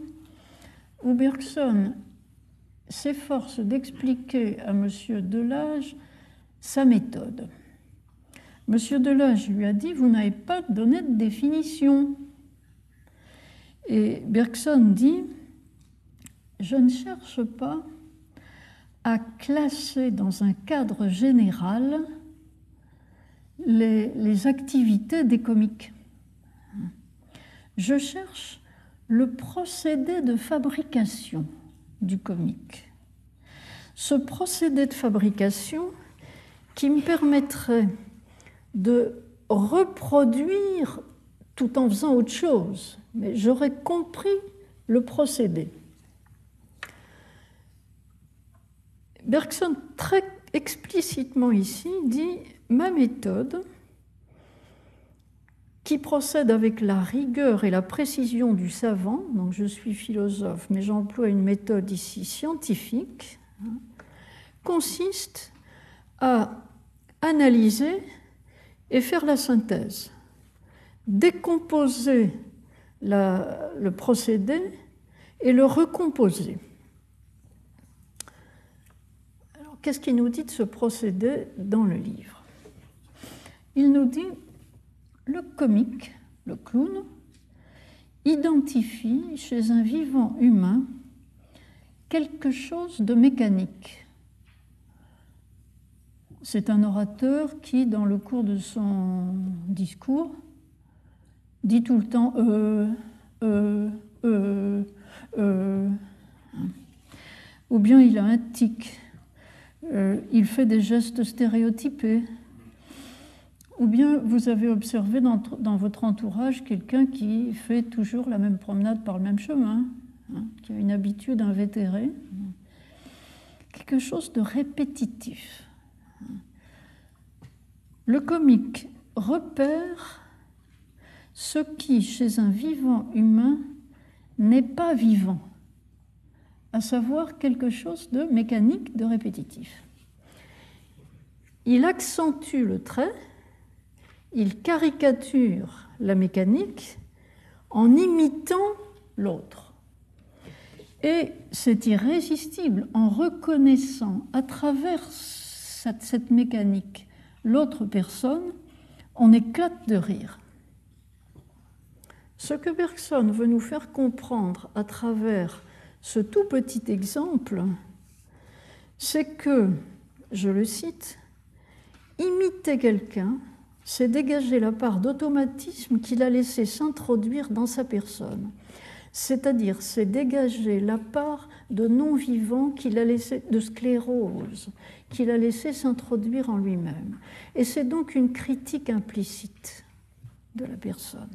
où Bergson s'efforce d'expliquer à M. Delage sa méthode. M. Delage lui a dit Vous n'avez pas donné de définition. Et Bergson dit Je ne cherche pas à classer dans un cadre général les activités des comiques. Je cherche le procédé de fabrication du comique. Ce procédé de fabrication qui me permettrait de reproduire tout en faisant autre chose, mais j'aurais compris le procédé. Bergson, très explicitement ici, dit Ma méthode qui procède avec la rigueur et la précision du savant, donc je suis philosophe, mais j'emploie une méthode ici scientifique, hein, consiste à analyser et faire la synthèse, décomposer le procédé et le recomposer. Alors, qu'est-ce qu'il nous dit de ce procédé dans le livre? Il nous dit le comique, le clown, identifie chez un vivant humain quelque chose de mécanique. C'est un orateur qui, dans le cours de son discours, dit tout le temps euh, euh, euh, euh ou bien il a un tic, euh, il fait des gestes stéréotypés, ou bien vous avez observé dans, votre entourage quelqu'un qui fait toujours la même promenade par le même chemin, hein, qui a une habitude invétérée, quelque chose de répétitif. Le comique repère ce qui, chez un vivant humain, n'est pas vivant, à savoir quelque chose de mécanique, de répétitif. Il accentue le trait, il caricature la mécanique en imitant l'autre. Et c'est irrésistible en reconnaissant à travers cette, mécanique l'autre personne, on éclate de rire. Ce que Bergson veut nous faire comprendre à travers ce tout petit exemple, c'est que, je le cite, imiter quelqu'un, c'est dégager la part d'automatisme qu'il a laissé s'introduire dans sa personne. C'est-à-dire, c'est dégager la part de non-vivant qu'il a laissé, de sclérose, qu'il a laissé s'introduire en lui-même. Et c'est donc une critique implicite de la personne.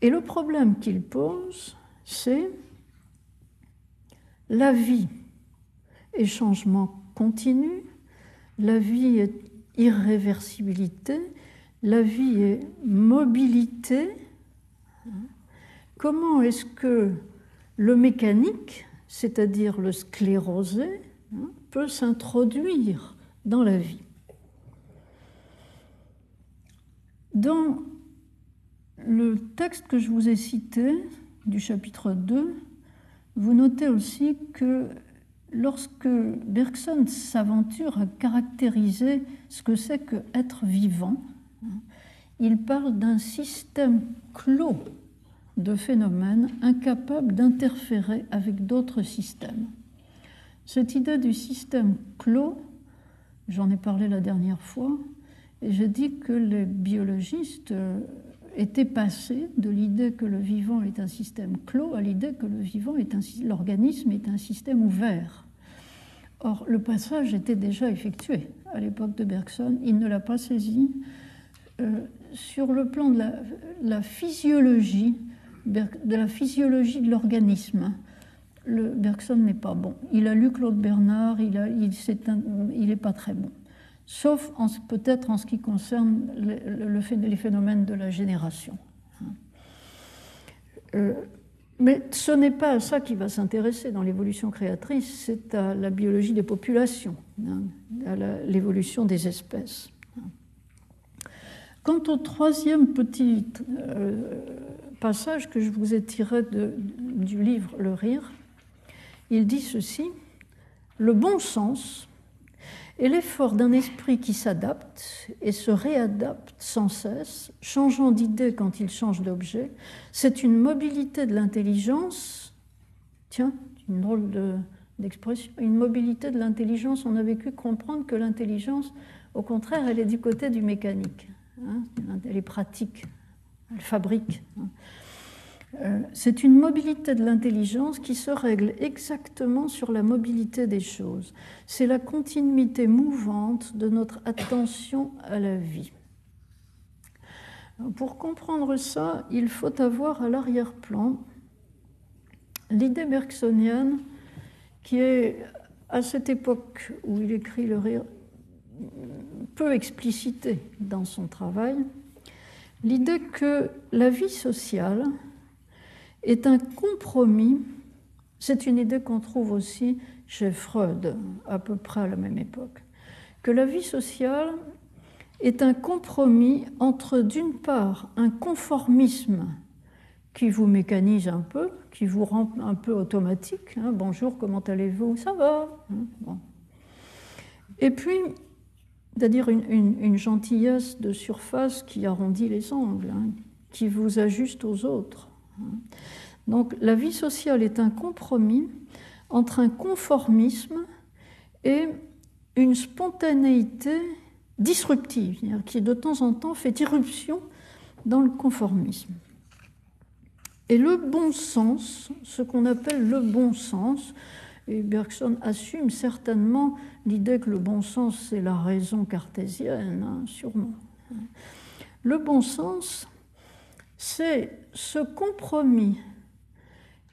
Et le problème qu'il pose, c'est la vie et changement continu, la vie est irréversibilité, la vie est mobilité. Comment est-ce que le mécanique, c'est-à-dire le sclérosé, peut s'introduire dans la vie? Dans le texte que je vous ai cité du chapitre 2, vous notez aussi que lorsque Bergson s'aventure à caractériser ce que c'est que être vivant, il parle d'un système clos de phénomènes incapables d'interférer avec d'autres systèmes. Cette idée du système clos, j'en ai parlé la dernière fois, et j'ai dit que les biologistes étaient passés de l'idée que le vivant est un système clos à l'idée que le vivant est un l'organisme est un système ouvert. Or, le passage était déjà effectué à l'époque de Bergson. Il ne l'a pas saisi. Euh, sur le plan de la, physiologie, de la physiologie de l'organisme, Bergson n'est pas bon. Il a lu Claude Bernard, il n'est pas très bon. Sauf peut-être en ce qui concerne les phénomènes de la génération. Euh, mais ce n'est pas à ça qui va s'intéresser dans l'évolution créatrice, c'est à la biologie des populations, hein, à l'évolution des espèces. Quant au troisième petit euh, passage que je vous ai tiré du livre Le Rire, il dit ceci, le bon sens et l'effort d'un esprit qui s'adapte et se réadapte sans cesse, changeant d'idée quand il change d'objet, c'est une mobilité de l'intelligence. Tiens, une drôle d'expression. une mobilité de l'intelligence. On avait pu comprendre que l'intelligence, au contraire, elle est du côté du mécanique. Hein. elle est pratique, elle fabrique. Hein. Euh, c'est une mobilité de l'intelligence qui se règle exactement sur la mobilité des choses. C'est la continuité mouvante de notre attention à la vie. Pour comprendre ça, il faut avoir à l'arrière-plan l'idée bergsonienne qui est, à cette époque où il écrit le rire, peu explicitée dans son travail, l'idée que la vie sociale, est un compromis. C'est une idée qu'on trouve aussi chez Freud, à peu près à la même époque, que la vie sociale est un compromis entre, d'une part, un conformisme qui vous mécanise un peu, qui vous rend un peu automatique. Hein, bonjour, comment allez-vous Ça va hein, Et puis, c'est-à-dire une, gentillesse de surface qui arrondit les angles, hein, qui vous ajuste aux autres. Donc la vie sociale est un compromis entre un conformisme et une spontanéité disruptive, qui de temps en temps fait irruption dans le conformisme. Et le bon sens, ce qu'on appelle le bon sens, et Bergson assume certainement l'idée que le bon sens, c'est la raison cartésienne, hein, sûrement. Le bon sens, c'est ce compromis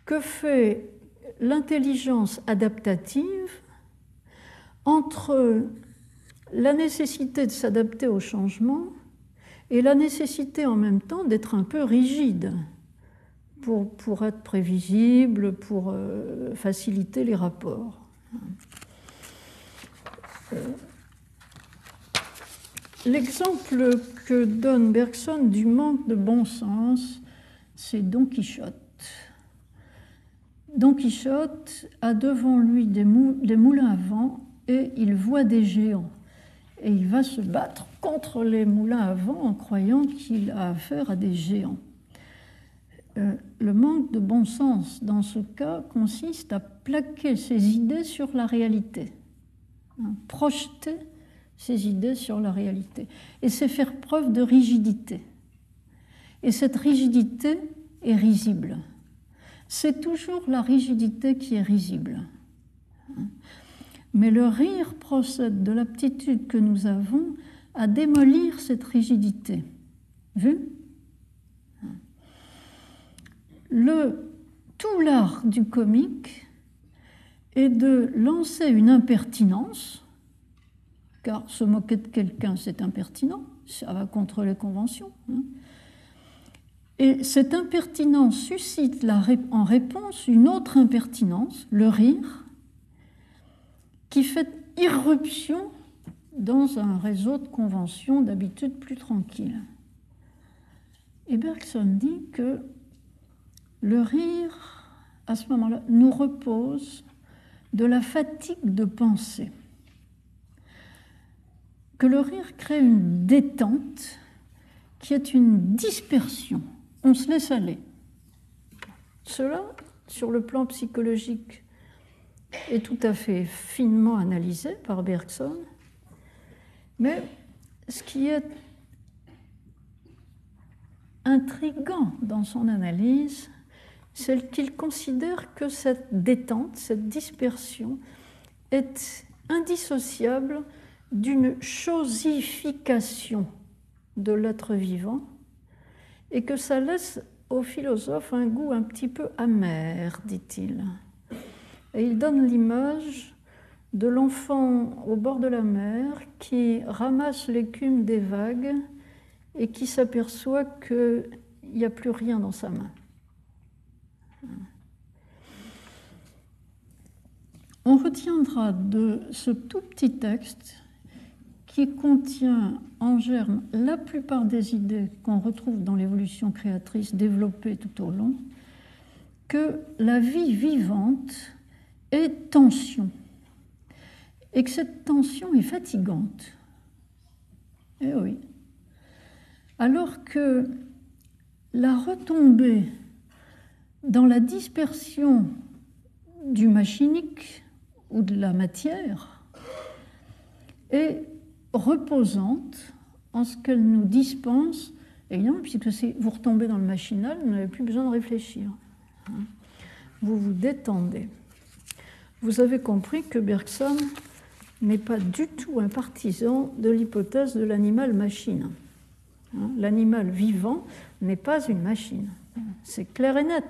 que fait l'intelligence adaptative entre la nécessité de s'adapter au changement et la nécessité en même temps d'être un peu rigide pour, être prévisible, pour euh, faciliter les rapports. Euh, l'exemple donne Bergson du manque de bon sens, c'est Don Quichotte. Don Quichotte a devant lui des, moulins à vent et il voit des géants. Et il va se battre contre les moulins à vent en croyant qu'il a affaire à des géants. Euh, le manque de bon sens dans ce cas consiste à plaquer ses idées sur la réalité, hein, projeter ses idées sur la réalité. Et c'est faire preuve de rigidité. Et cette rigidité est risible. C'est toujours la rigidité qui est risible. Mais le rire procède de l'aptitude que nous avons à démolir cette rigidité. Vu? Le, Tout l'art du comique est de lancer une impertinence car se moquer de quelqu'un, c'est impertinent, ça va contre les conventions. Hein. Et cette impertinence suscite en réponse une autre impertinence, le rire, qui fait irruption dans un réseau de conventions d'habitude plus tranquille. Et Bergson dit que le rire, à ce moment-là, nous repose de la fatigue de penser. Que le rire crée une détente qui est une dispersion. On se laisse aller. Cela, sur le plan psychologique, est tout à fait finement analysé par Bergson. Mais ce qui est intrigant dans son analyse, c'est qu'il considère que cette détente, cette dispersion est indissociable d'une chosification de l'être vivant et que ça laisse au philosophe un goût un petit peu amer, dit-il. Et il donne l'image de l'enfant au bord de la mer qui ramasse l'écume des vagues et qui s'aperçoit qu'il n'y a plus rien dans sa main. On retiendra de ce tout petit texte qui contient en germe la plupart des idées qu'on retrouve dans l'évolution créatrice développée tout au long, que la vie vivante est tension et que cette tension est fatigante. Eh oui. Alors que la retombée dans la dispersion du machinique ou de la matière est reposante en ce qu'elle nous dispense, évidemment, puisque si vous retombez dans le machinal, vous n'avez plus besoin de réfléchir. Vous vous détendez. Vous avez compris que Bergson n'est pas du tout un partisan de l'hypothèse de l'animal-machine. Hein. L'animal vivant n'est pas une machine. C'est clair et net.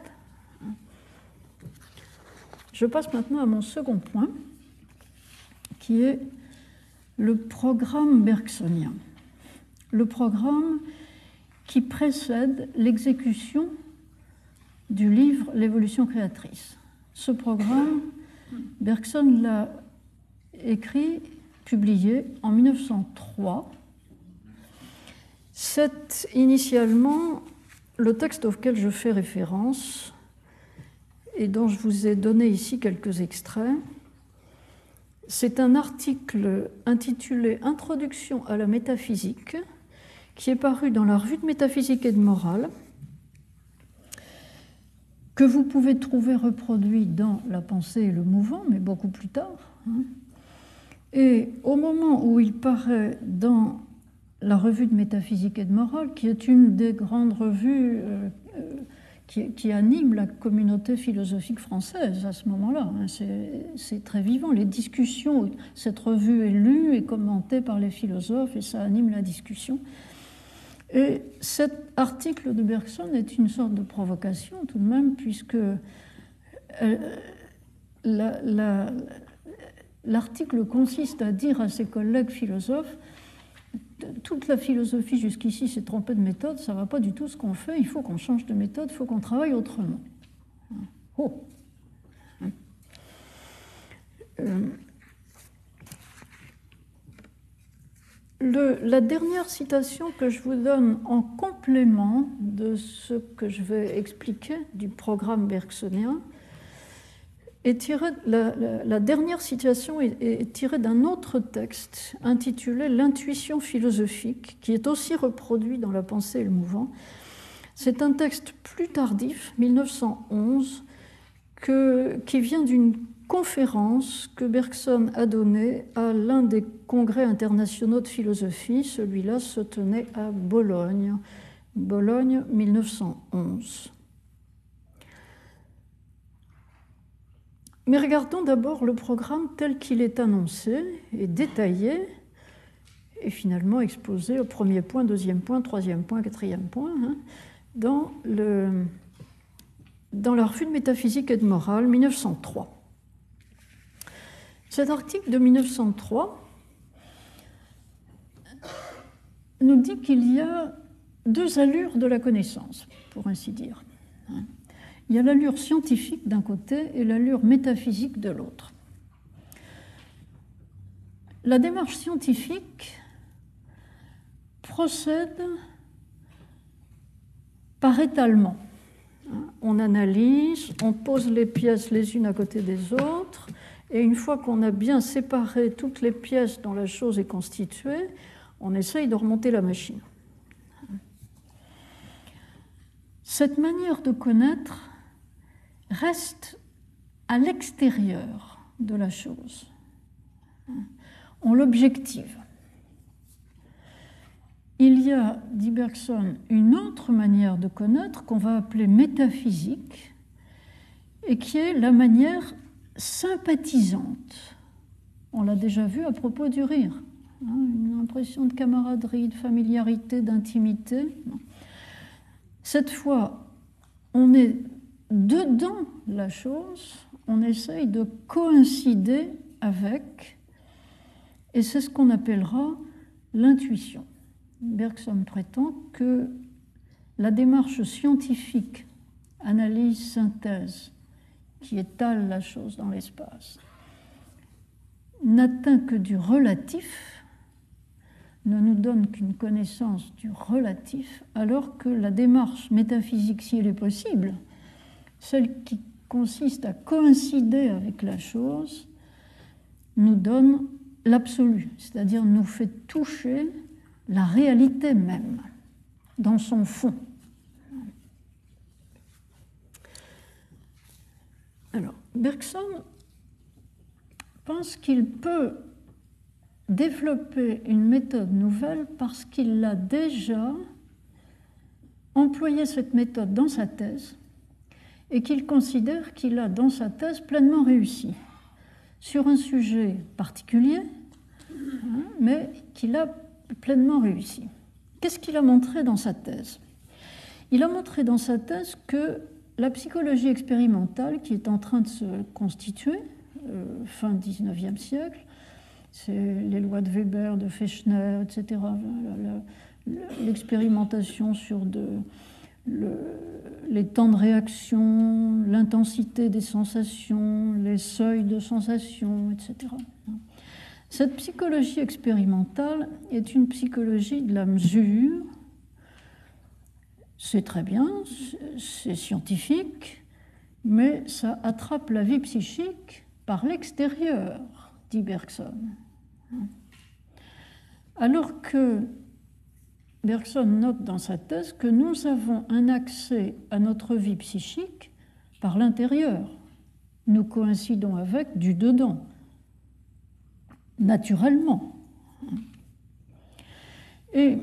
Je passe maintenant à mon second point, qui est le programme bergsonien. Le programme qui précède l'exécution du livre L'évolution créatrice. Ce programme, Bergson l'a écrit, publié en 1903. C'est initialement le texte auquel je fais référence et dont je vous ai donné ici quelques extraits. C'est un article intitulé Introduction à la métaphysique qui est paru dans la revue de métaphysique et de morale, que vous pouvez trouver reproduit dans La pensée et le mouvant, mais beaucoup plus tard. Hein. Et au moment où il paraît dans la revue de métaphysique et de morale, qui est une des grandes revues qui, anime la communauté philosophique française à ce moment-là. Hein. C'est très vivant. Les discussions, cette revue est lue et commentée par les philosophes et ça anime la discussion. Et cet article de Bergson est une sorte de provocation tout de même, puisque euh, l'article consiste à dire à ses collègues philosophes toute la philosophie jusqu'ici s'est trompée de méthode, ça ne va pas du tout ce qu'on fait, il faut qu'on change de méthode, il faut qu'on travaille autrement. Oh. Euh, la dernière citation que je vous donne en complément de ce que je vais expliquer du programme bergsonien, la, dernière citation est, tirée d'un autre texte intitulé L'intuition philosophique, qui est aussi reproduit dans La pensée et le mouvant. C'est un texte plus tardif, 1911, qui vient d'une conférence que Bergson a donnée à l'un des congrès internationaux de philosophie. Celui-là se tenait à Bologne, Bologne 1911. Mais regardons d'abord le programme tel qu'il est annoncé et détaillé et finalement exposé au premier point, deuxième point, troisième point, quatrième point, hein, dans, le, dans la revue de métaphysique et de morale 1903. Cet article de 1903 nous dit qu'il y a deux allures de la connaissance, pour ainsi dire. Il y a l'allure scientifique d'un côté et l'allure métaphysique de l'autre. La démarche scientifique procède par étalement. On analyse, on pose les pièces les unes à côté des autres, et une fois qu'on a bien séparé toutes les pièces dont la chose est constituée, on essaye de remonter la machine. Cette manière de connaître reste à l'extérieur de la chose. On l'objective. Il y a, dit Bergson, une autre manière de connaître qu'on va appeler métaphysique et qui est la manière sympathisante. On l'a déjà vu à propos du rire. Hein, une impression de camaraderie, de familiarité, d'intimité. Cette fois, on est dedans la chose, on essaye de coïncider avec, et c'est ce qu'on appellera l'intuition. Bergson prétend que la démarche scientifique, analyse, synthèse, qui étale la chose dans l'espace, n'atteint que du relatif, ne nous donne qu'une connaissance du relatif, alors que la démarche métaphysique, si elle est possible, celle qui consiste à coïncider avec la chose, nous donne l'absolu, c'est-à-dire nous fait toucher la réalité même, dans son fond. Alors, Bergson pense qu'il peut développer une méthode nouvelle parce qu'il a déjà employé cette méthode dans sa thèse et qu'il considère qu'il a dans sa thèse pleinement réussi sur un sujet particulier, mais qu'il a pleinement réussi. Qu'est-ce qu'il a montré dans sa thèse? Il a montré dans sa thèse que la psychologie expérimentale qui est en train de se constituer, euh, fin 19e siècle, c'est les lois de Weber, de Fechner, etc., l'expérimentation sur de, les temps de réaction, l'intensité des sensations, les seuils de sensations, etc. Cette psychologie expérimentale est une psychologie de la mesure. C'est très bien, c'est scientifique, mais ça attrape la vie psychique par l'extérieur, dit Bergson. Alors que Bergson note dans sa thèse que nous avons un accès à notre vie psychique par l'intérieur. Nous coïncidons avec du dedans, naturellement. Et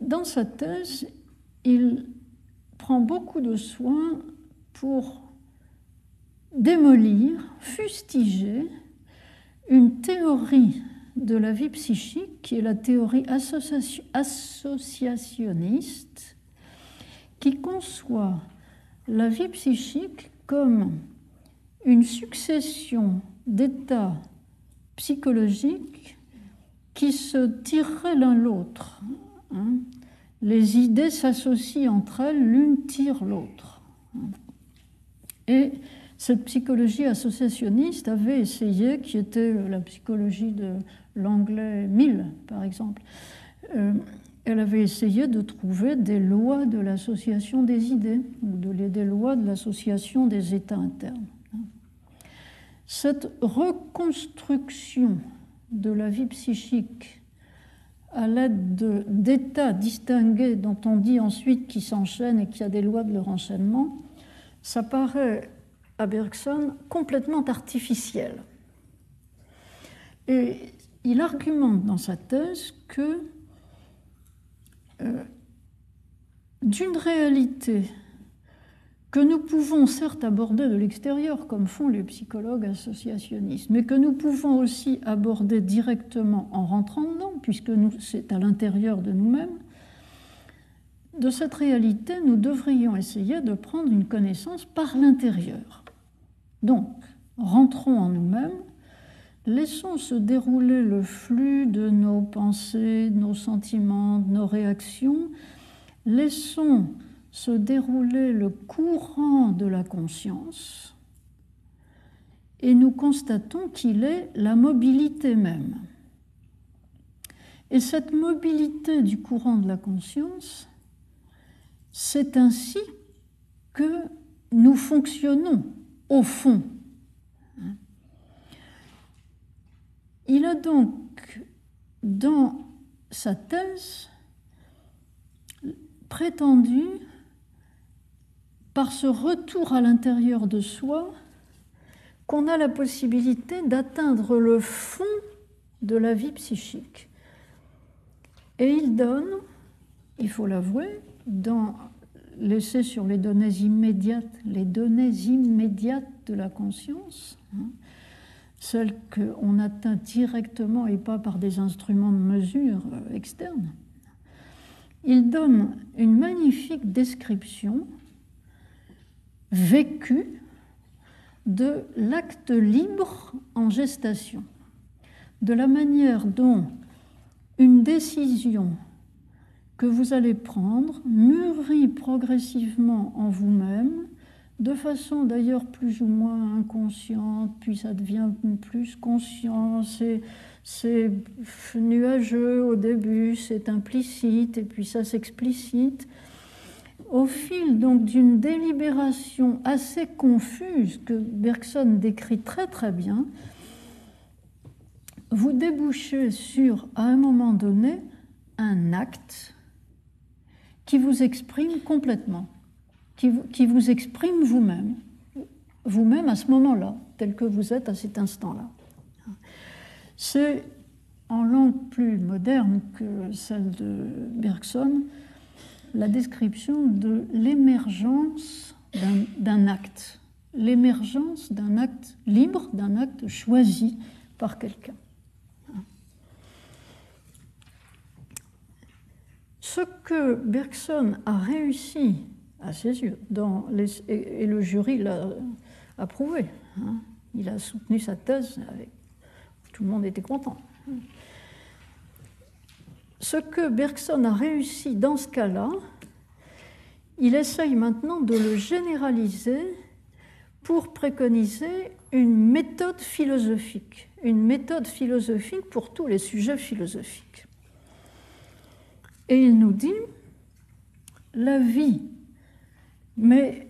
dans sa thèse, il prend beaucoup de soin pour démolir, fustiger une théorie de la vie psychique, qui est la théorie associationniste, qui conçoit la vie psychique comme une succession d'états psychologiques qui se tireraient l'un l'autre. Hein. Les idées s'associent entre elles, l'une tire l'autre. Cette psychologie associationniste avait essayé, qui était la psychologie de l'anglais Mill, par exemple, euh, elle avait essayé de trouver des lois de l'association des idées, ou des lois de l'association des états internes. Cette reconstruction de la vie psychique à l'aide d'états distingués dont on dit ensuite qu'ils s'enchaînent et qu'il y a des lois de leur enchaînement, ça paraît à Bergson complètement artificiel. Et il argumente dans sa thèse que euh, d'une réalité que nous pouvons certes aborder de l'extérieur, comme font les psychologues associationnistes, mais que nous pouvons aussi aborder directement en rentrant dedans, puisque c'est à l'intérieur de nous-mêmes, de cette réalité, nous devrions essayer de prendre une connaissance par l'intérieur. Donc, rentrons en nous-mêmes, laissons se dérouler le flux de nos pensées, de nos sentiments, de nos réactions, laissons se dérouler le courant de la conscience. Et nous constatons qu'il est la mobilité même. Et cette mobilité du courant de la conscience, c'est ainsi que nous fonctionnons au fond. Il a donc dans sa thèse prétendu, par ce retour à l'intérieur de soi, qu'on a la possibilité d'atteindre le fond de la vie psychique. Et il donne, il faut l'avouer, dans l'essai sur les données immédiates, les données immédiates de la conscience, hein, celles qu'on atteint directement et pas par des instruments de mesure euh, externes, il donne une magnifique description vécue de l'acte libre en gestation, de la manière dont une décision que vous allez prendre mûrit progressivement en vous-même, de façon d'ailleurs plus ou moins inconsciente, puis ça devient plus conscient, c'est nuageux au début, c'est implicite, et puis ça s'explicite. Au fil donc d'une délibération assez confuse que Bergson décrit très très bien, vous débouchez sur, à un moment donné, un acte qui vous exprime complètement, qui vous, exprime vous-même, vous-même à ce moment-là, tel que vous êtes à cet instant-là. C'est en langue plus moderne que celle de Bergson, la description de l'émergence d'un acte, l'émergence d'un acte libre, d'un acte choisi par quelqu'un. Ce que Bergson a réussi à ses yeux, et, le jury l'a approuvé, hein, il a soutenu sa thèse tout le monde était content. Ce que Bergson a réussi dans ce cas-là, il essaye maintenant de le généraliser pour préconiser une méthode philosophique, une méthode philosophique pour tous les sujets philosophiques. Et il nous dit, la vie, mais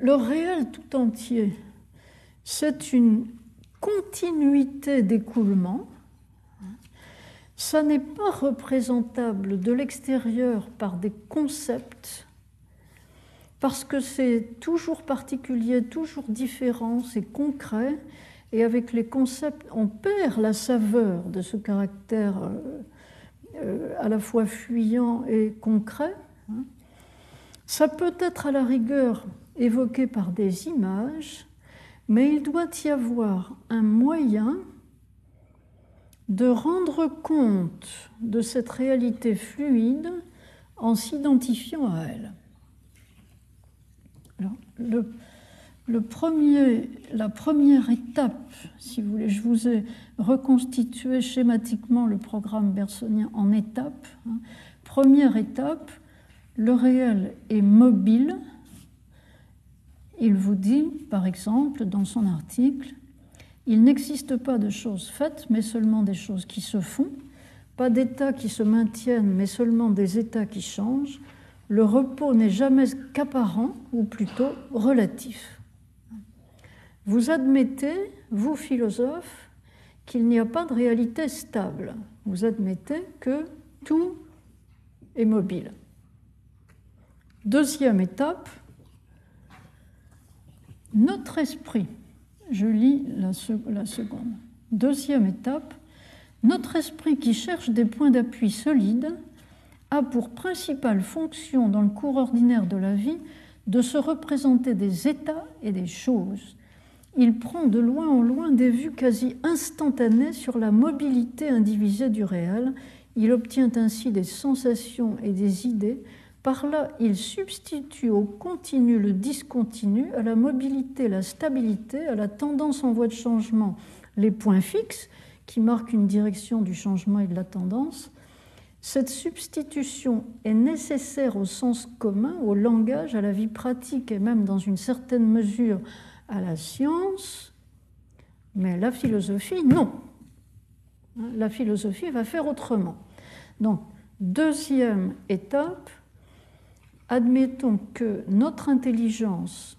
le réel tout entier, c'est une continuité d'écoulement, ça n'est pas représentable de l'extérieur par des concepts, parce que c'est toujours particulier, toujours différent, c'est concret, et avec les concepts, on perd la saveur de ce caractère euh, à la fois fuyant et concret. Hein. Ça peut être à la rigueur évoqué par des images, mais il doit y avoir un moyen de rendre compte de cette réalité fluide en s'identifiant à elle. le, premier, la première étape, si vous voulez, je vous ai reconstitué schématiquement le programme bersonien en étapes. Hein. Première étape, le réel est mobile, il vous dit, par exemple, dans son article, il n'existe pas de choses faites, mais seulement des choses qui se font, pas d'états qui se maintiennent, mais seulement des états qui changent. Le repos n'est jamais qu'apparent, ou plutôt relatif. Vous admettez, vous philosophes, qu'il n'y a pas de réalité stable. Vous admettez que tout est mobile. Deuxième étape, notre esprit, je lis la, seconde. Deuxième étape, notre esprit qui cherche des points d'appui solides a pour principale fonction dans le cours ordinaire de la vie de se représenter des états et des choses. Il prend de loin en loin des vues quasi instantanées sur la mobilité indivisée du réel. Il obtient ainsi des sensations et des idées Par là, il substitue au continu le discontinu, à la mobilité la stabilité, à la tendance en voie de changement les points fixes, qui marquent une direction du changement et de la tendance. Cette substitution est nécessaire au sens commun, au langage, à la vie pratique et même dans une certaine mesure à la science, mais la philosophie, non. La philosophie va faire autrement. Donc, deuxième étape, admettons que notre intelligence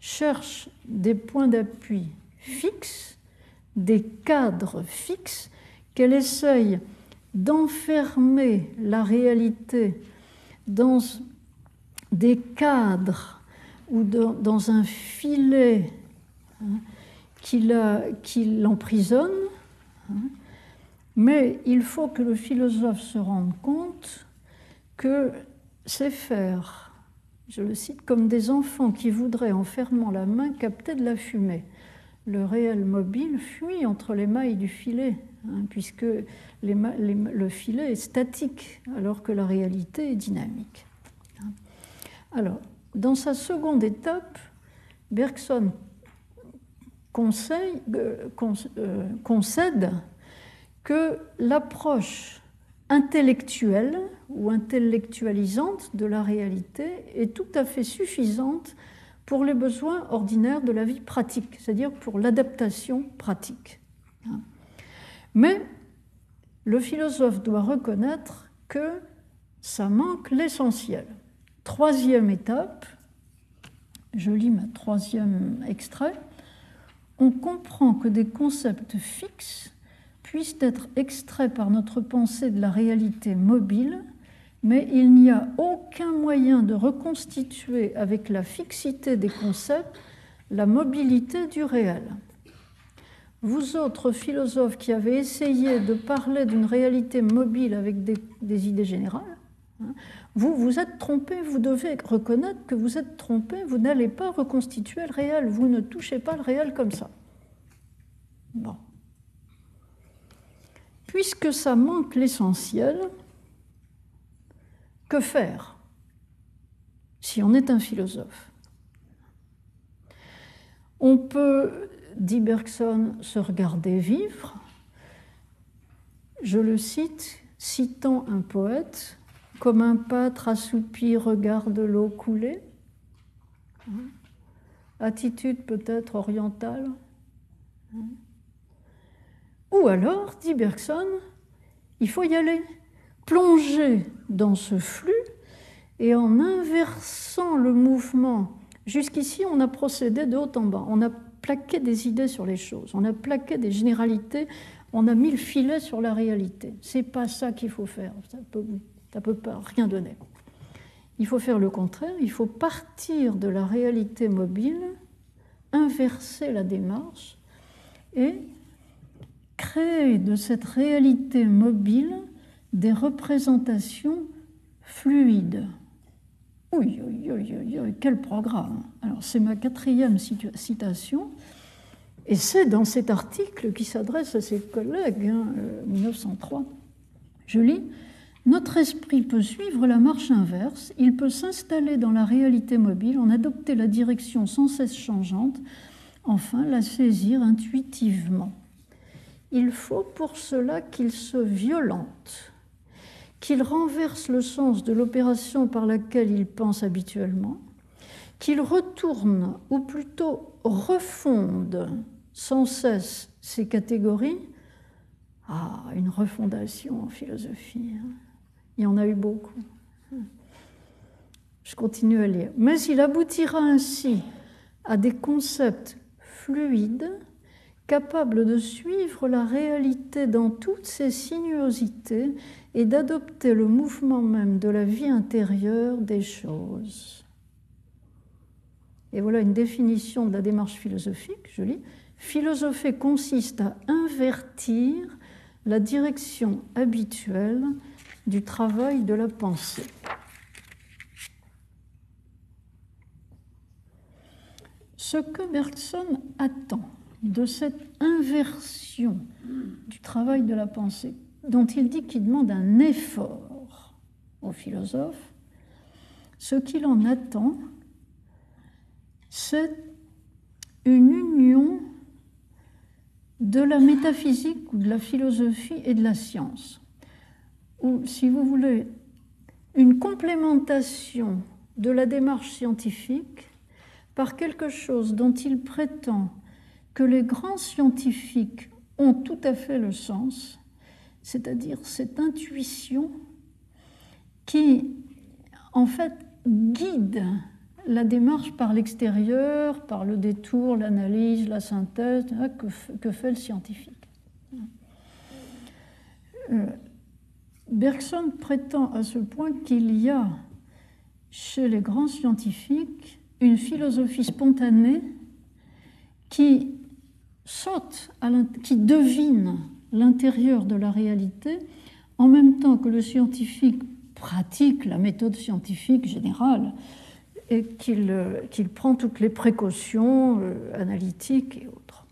cherche des points d'appui fixes, des cadres fixes, qu'elle essaye d'enfermer la réalité dans des cadres ou dans un filet hein, qui l'emprisonne, hein. mais il faut que le philosophe se rende compte que c'est faire, je le cite, comme des enfants qui voudraient, en fermant la main, capter de la fumée. Le réel mobile fuit entre les mailles du filet, hein, puisque le filet est statique, alors que la réalité est dynamique. Alors, dans sa seconde étape, Bergson euh, euh, concède que l'approche intellectuelle ou intellectualisante de la réalité est tout à fait suffisante pour les besoins ordinaires de la vie pratique, c'est-à-dire pour l'adaptation pratique. Mais le philosophe doit reconnaître que ça manque l'essentiel. Troisième étape, je lis ma troisième extrait, on comprend que des concepts fixes puissent être extraits par notre pensée de la réalité mobile, mais il n'y a aucun moyen de reconstituer avec la fixité des concepts la mobilité du réel. Vous autres philosophes qui avez essayé de parler d'une réalité mobile avec des, idées générales, hein, vous vous êtes trompé, vous devez reconnaître que vous êtes trompé, vous n'allez pas reconstituer le réel, vous ne touchez pas le réel comme ça. Bon. Puisque ça manque l'essentiel, que faire si on est un philosophe? On peut, dit Bergson, se regarder vivre. Je le cite, citant un poète, comme un pâtre assoupi regarde l'eau couler. Attitude peut-être orientale. Ou alors, dit Bergson, il faut y aller, plonger dans ce flux et en inversant le mouvement. Jusqu'ici, on a procédé de haut en bas. On a plaqué des idées sur les choses, on a plaqué des généralités, on a mis le filet sur la réalité. C'est pas ça qu'il faut faire. Ça peut pas rien donner. Il faut faire le contraire. Il faut partir de la réalité mobile, inverser la démarche et créer de cette réalité mobile des représentations fluides. Oui, oui, oui, oui, quel programme Alors, c'est ma quatrième citation, et c'est dans cet article qui s'adresse à ses collègues, 1903. Hein, euh, Je lis Notre esprit peut suivre la marche inverse, il peut s'installer dans la réalité mobile, en adopter la direction sans cesse changeante, enfin la saisir intuitivement. Il faut pour cela qu'il se violente, qu'il renverse le sens de l'opération par laquelle il pense habituellement, qu'il retourne, ou plutôt refonde sans cesse ces catégories. Ah, une refondation en philosophie. Hein. Il y en a eu beaucoup. Je continue à lire. Mais il aboutira ainsi à des concepts fluides capable de suivre la réalité dans toutes ses sinuosités et d'adopter le mouvement même de la vie intérieure des choses. Et voilà une définition de la démarche philosophique, je lis. Philosopher consiste à invertir la direction habituelle du travail de la pensée. Ce que Bergson attend de cette inversion du travail de la pensée, dont il dit qu'il demande un effort aux philosophes, ce qu'il en attend, c'est une union de la métaphysique ou de la philosophie et de la science, ou si vous voulez, une complémentation de la démarche scientifique par quelque chose dont il prétend que les grands scientifiques ont tout à fait le sens, c'est-à-dire cette intuition qui, en fait, guide la démarche par l'extérieur, par le détour, l'analyse, la synthèse, hein, que, fait le scientifique. Bergson prétend à ce point qu'il y a chez les grands scientifiques une philosophie spontanée qui saute, qui devine l'intérieur de la réalité, en même temps que le scientifique pratique la méthode scientifique générale et qu'il euh, prend toutes les précautions euh, analytiques et autres.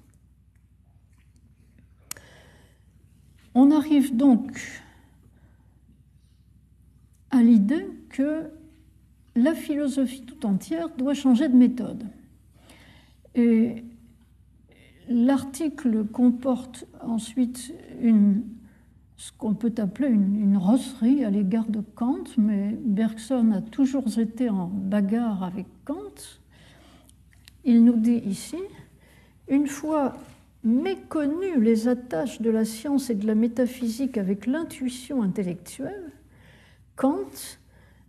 On arrive donc à l'idée que la philosophie tout entière doit changer de méthode. Et l'article comporte ensuite une ce qu'on peut appeler une, rosserie à l'égard de Kant, mais Bergson a toujours été en bagarre avec Kant. Il nous dit ici, une fois méconnues les attaches de la science et de la métaphysique avec l'intuition intellectuelle, Kant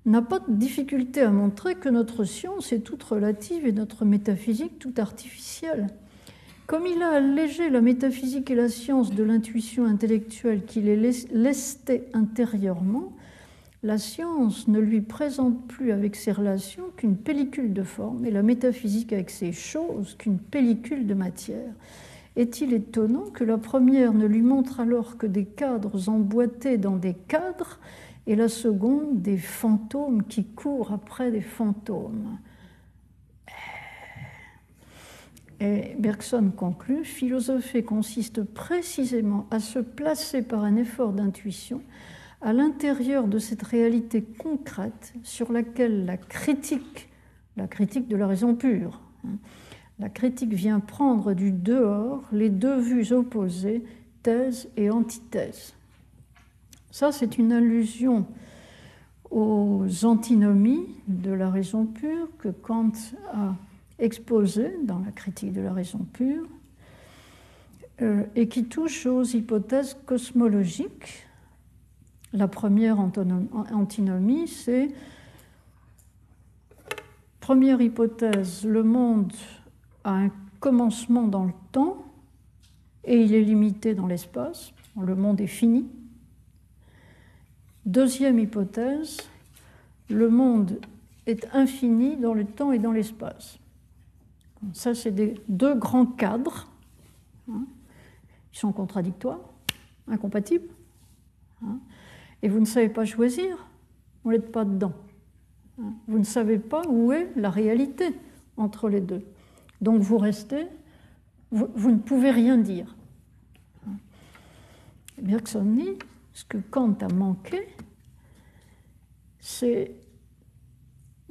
n'a pas de difficulté à montrer que notre science est toute relative et notre métaphysique toute artificielle. Comme il a allégé la métaphysique et la science de l'intuition intellectuelle qui les lestait intérieurement, la science ne lui présente plus avec ses relations qu'une pellicule de forme et la métaphysique avec ses choses qu'une pellicule de matière. Est-il étonnant que la première ne lui montre alors que des cadres emboîtés dans des cadres et la seconde des fantômes qui courent après des fantômes Et Bergson conclut, philosopher consiste précisément à se placer par un effort d'intuition à l'intérieur de cette réalité concrète sur laquelle la critique, la critique de la raison pure, hein, la critique vient prendre du dehors les deux vues opposées, thèse et antithèse. Ça, c'est une allusion aux antinomies de la raison pure que Kant a exposé dans la critique de la raison pure euh, et qui touche aux hypothèses cosmologiques. La première antinomie, c'est première hypothèse, le monde a un commencement dans le temps et il est limité dans l'espace, le monde est fini. Deuxième hypothèse, le monde est infini dans le temps et dans l'espace. Ça, c'est deux grands cadres. Hein. Ils sont contradictoires, incompatibles. Hein. Et vous ne savez pas choisir, vous n'êtes pas dedans. Hein. Vous ne savez pas où est la réalité entre les deux. Donc vous restez, vous, ne pouvez rien dire. Bergson dit, ce que Kant a manqué, c'est...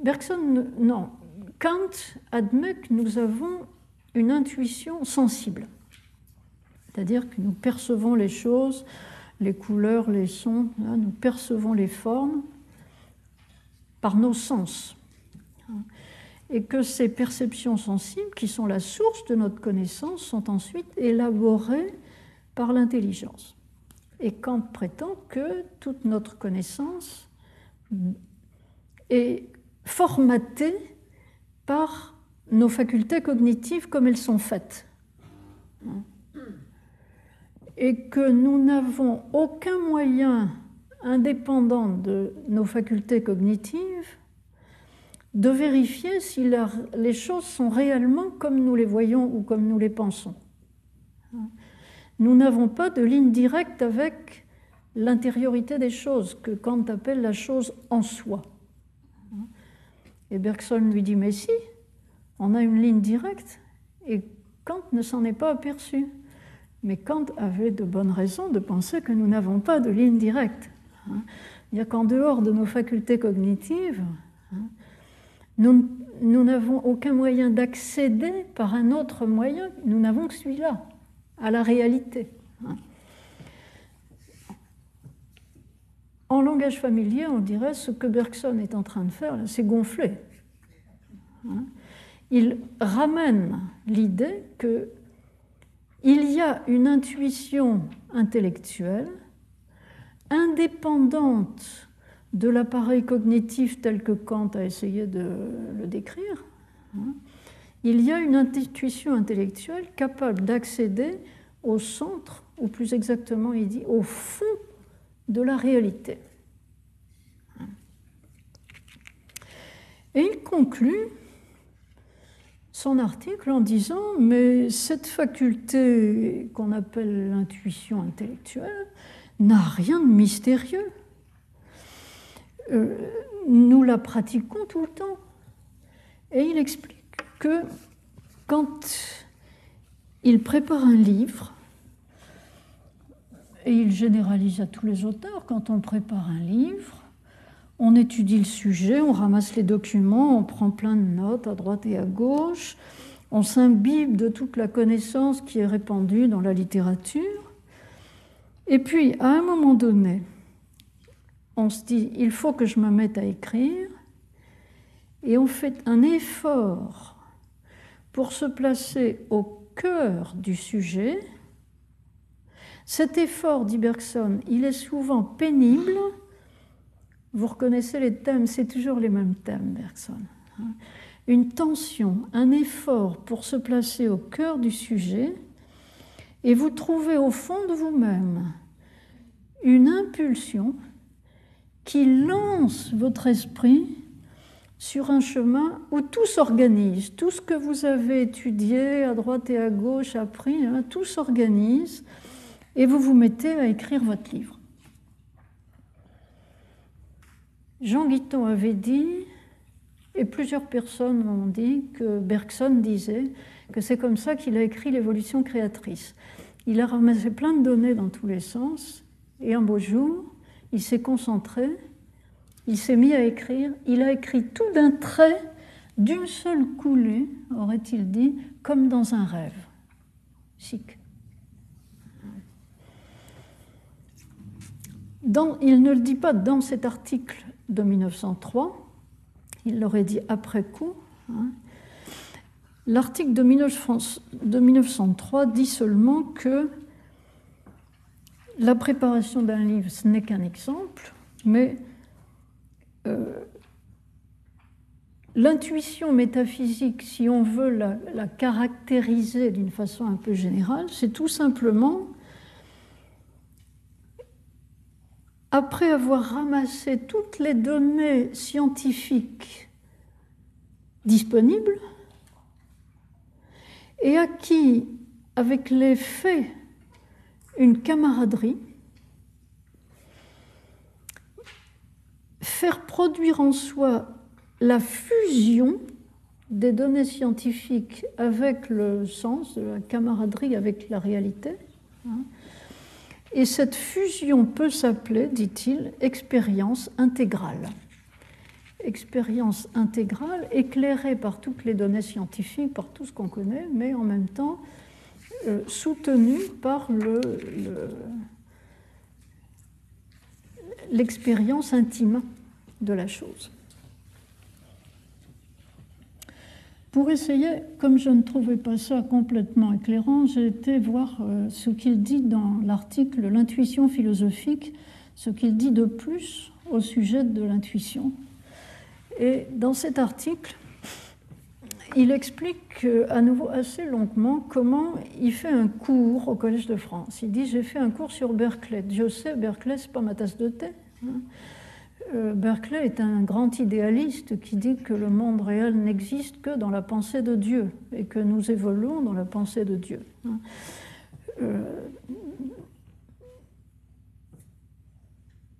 Bergson, non, Kant admet que nous avons une intuition sensible, c'est-à-dire que nous percevons les choses, les couleurs, les sons, hein, nous percevons les formes par nos sens. Et que ces perceptions sensibles, qui sont la source de notre connaissance, sont ensuite élaborées par l'intelligence. Et Kant prétend que toute notre connaissance est formatée par nos facultés cognitives comme elles sont faites. Et que nous n'avons aucun moyen indépendant de nos facultés cognitives de vérifier si les choses sont réellement comme nous les voyons ou comme nous les pensons. Nous n'avons pas de ligne directe avec l'intériorité des choses, que Kant appelle la chose en soi. Et Bergson lui dit, mais si, on a une ligne directe, et Kant ne s'en est pas aperçu. Mais Kant avait de bonnes raisons de penser que nous n'avons pas de ligne directe. Hein. Il n'y a qu'en dehors de nos facultés cognitives, Hein. Nous n'avons aucun moyen d'accéder par un autre moyen, nous n'avons que celui-là, à la réalité. Hein. En langage familier, on dirait ce que Bergson est en train de faire, c'est gonfler. Hein. Il ramène l'idée que il y a une intuition intellectuelle indépendante de l'appareil cognitif tel que Kant a essayé de le décrire. Il y a une intuition intellectuelle capable d'accéder au centre, ou plus exactement, il dit, au fond de la réalité. Et il conclut son article en disant, mais cette faculté qu'on appelle l'intuition intellectuelle n'a rien de mystérieux. Euh, nous la pratiquons tout le temps. Et il explique que quand il prépare un livre, et il généralise à tous les auteurs, quand on prépare un livre, on étudie le sujet, on ramasse les documents, on prend plein de notes à droite et à gauche, on s'imbibe de toute la connaissance qui est répandue dans la littérature. Et puis, à un moment donné, on se dit, il faut que je me mette à écrire, et on fait un effort pour se placer au cœur du sujet, cet effort, dit Bergson, il est souvent pénible. Vous reconnaissez les thèmes, c'est toujours les mêmes thèmes, Bergson. Une tension, un effort pour se placer au cœur du sujet, et vous trouvez au fond de vous-même une impulsion qui lance votre esprit sur un chemin où tout s'organise, tout ce que vous avez étudié à droite et à gauche, appris, hein, tout s'organise et vous vous mettez à écrire votre livre. Jean Guiton avait dit, et plusieurs personnes m'ont dit, que Bergson disait que c'est comme ça qu'il a écrit l'évolution créatrice. Il a ramassé plein de données dans tous les sens, et un beau jour, il s'est concentré, il s'est mis à écrire, il a écrit tout d'un trait, d'une seule coulée, aurait-il dit, comme dans un rêve. Chic. il ne le dit pas dans cet article de 1903, il l'aurait dit après coup. Hein. L'article de, 1903 dit seulement que la préparation d'un livre, ce n'est qu'un exemple, mais l'intuition métaphysique, si on veut la caractériser d'une façon un peu générale, c'est tout simplement après avoir ramassé toutes les données scientifiques disponibles et acquis avec les faits une camaraderie, faire produire en soi la fusion des données scientifiques avec le sens la camaraderie avec la réalité, hein, et cette fusion peut s'appeler, dit-il, expérience intégrale. Expérience intégrale éclairée par toutes les données scientifiques, par tout ce qu'on connaît, mais en même temps euh, soutenue par l'expérience intime de la chose. Pour essayer, comme je ne trouvais pas ça complètement éclairant, j'ai été voir euh, ce qu'il dit dans l'article L'intuition philosophique, ce qu'il dit de plus au sujet de l'intuition. Et dans cet article, il explique à nouveau assez longuement comment il fait un cours au Collège de France. Il dit J'ai fait un cours sur Berkeley. Je sais, Berkeley, c'est pas ma tasse de thé. Hein. Euh, Berkeley est un grand idéaliste qui dit que le monde réel n'existe que dans la pensée de Dieu et que nous évoluons dans la pensée de Dieu. Hein. Euh,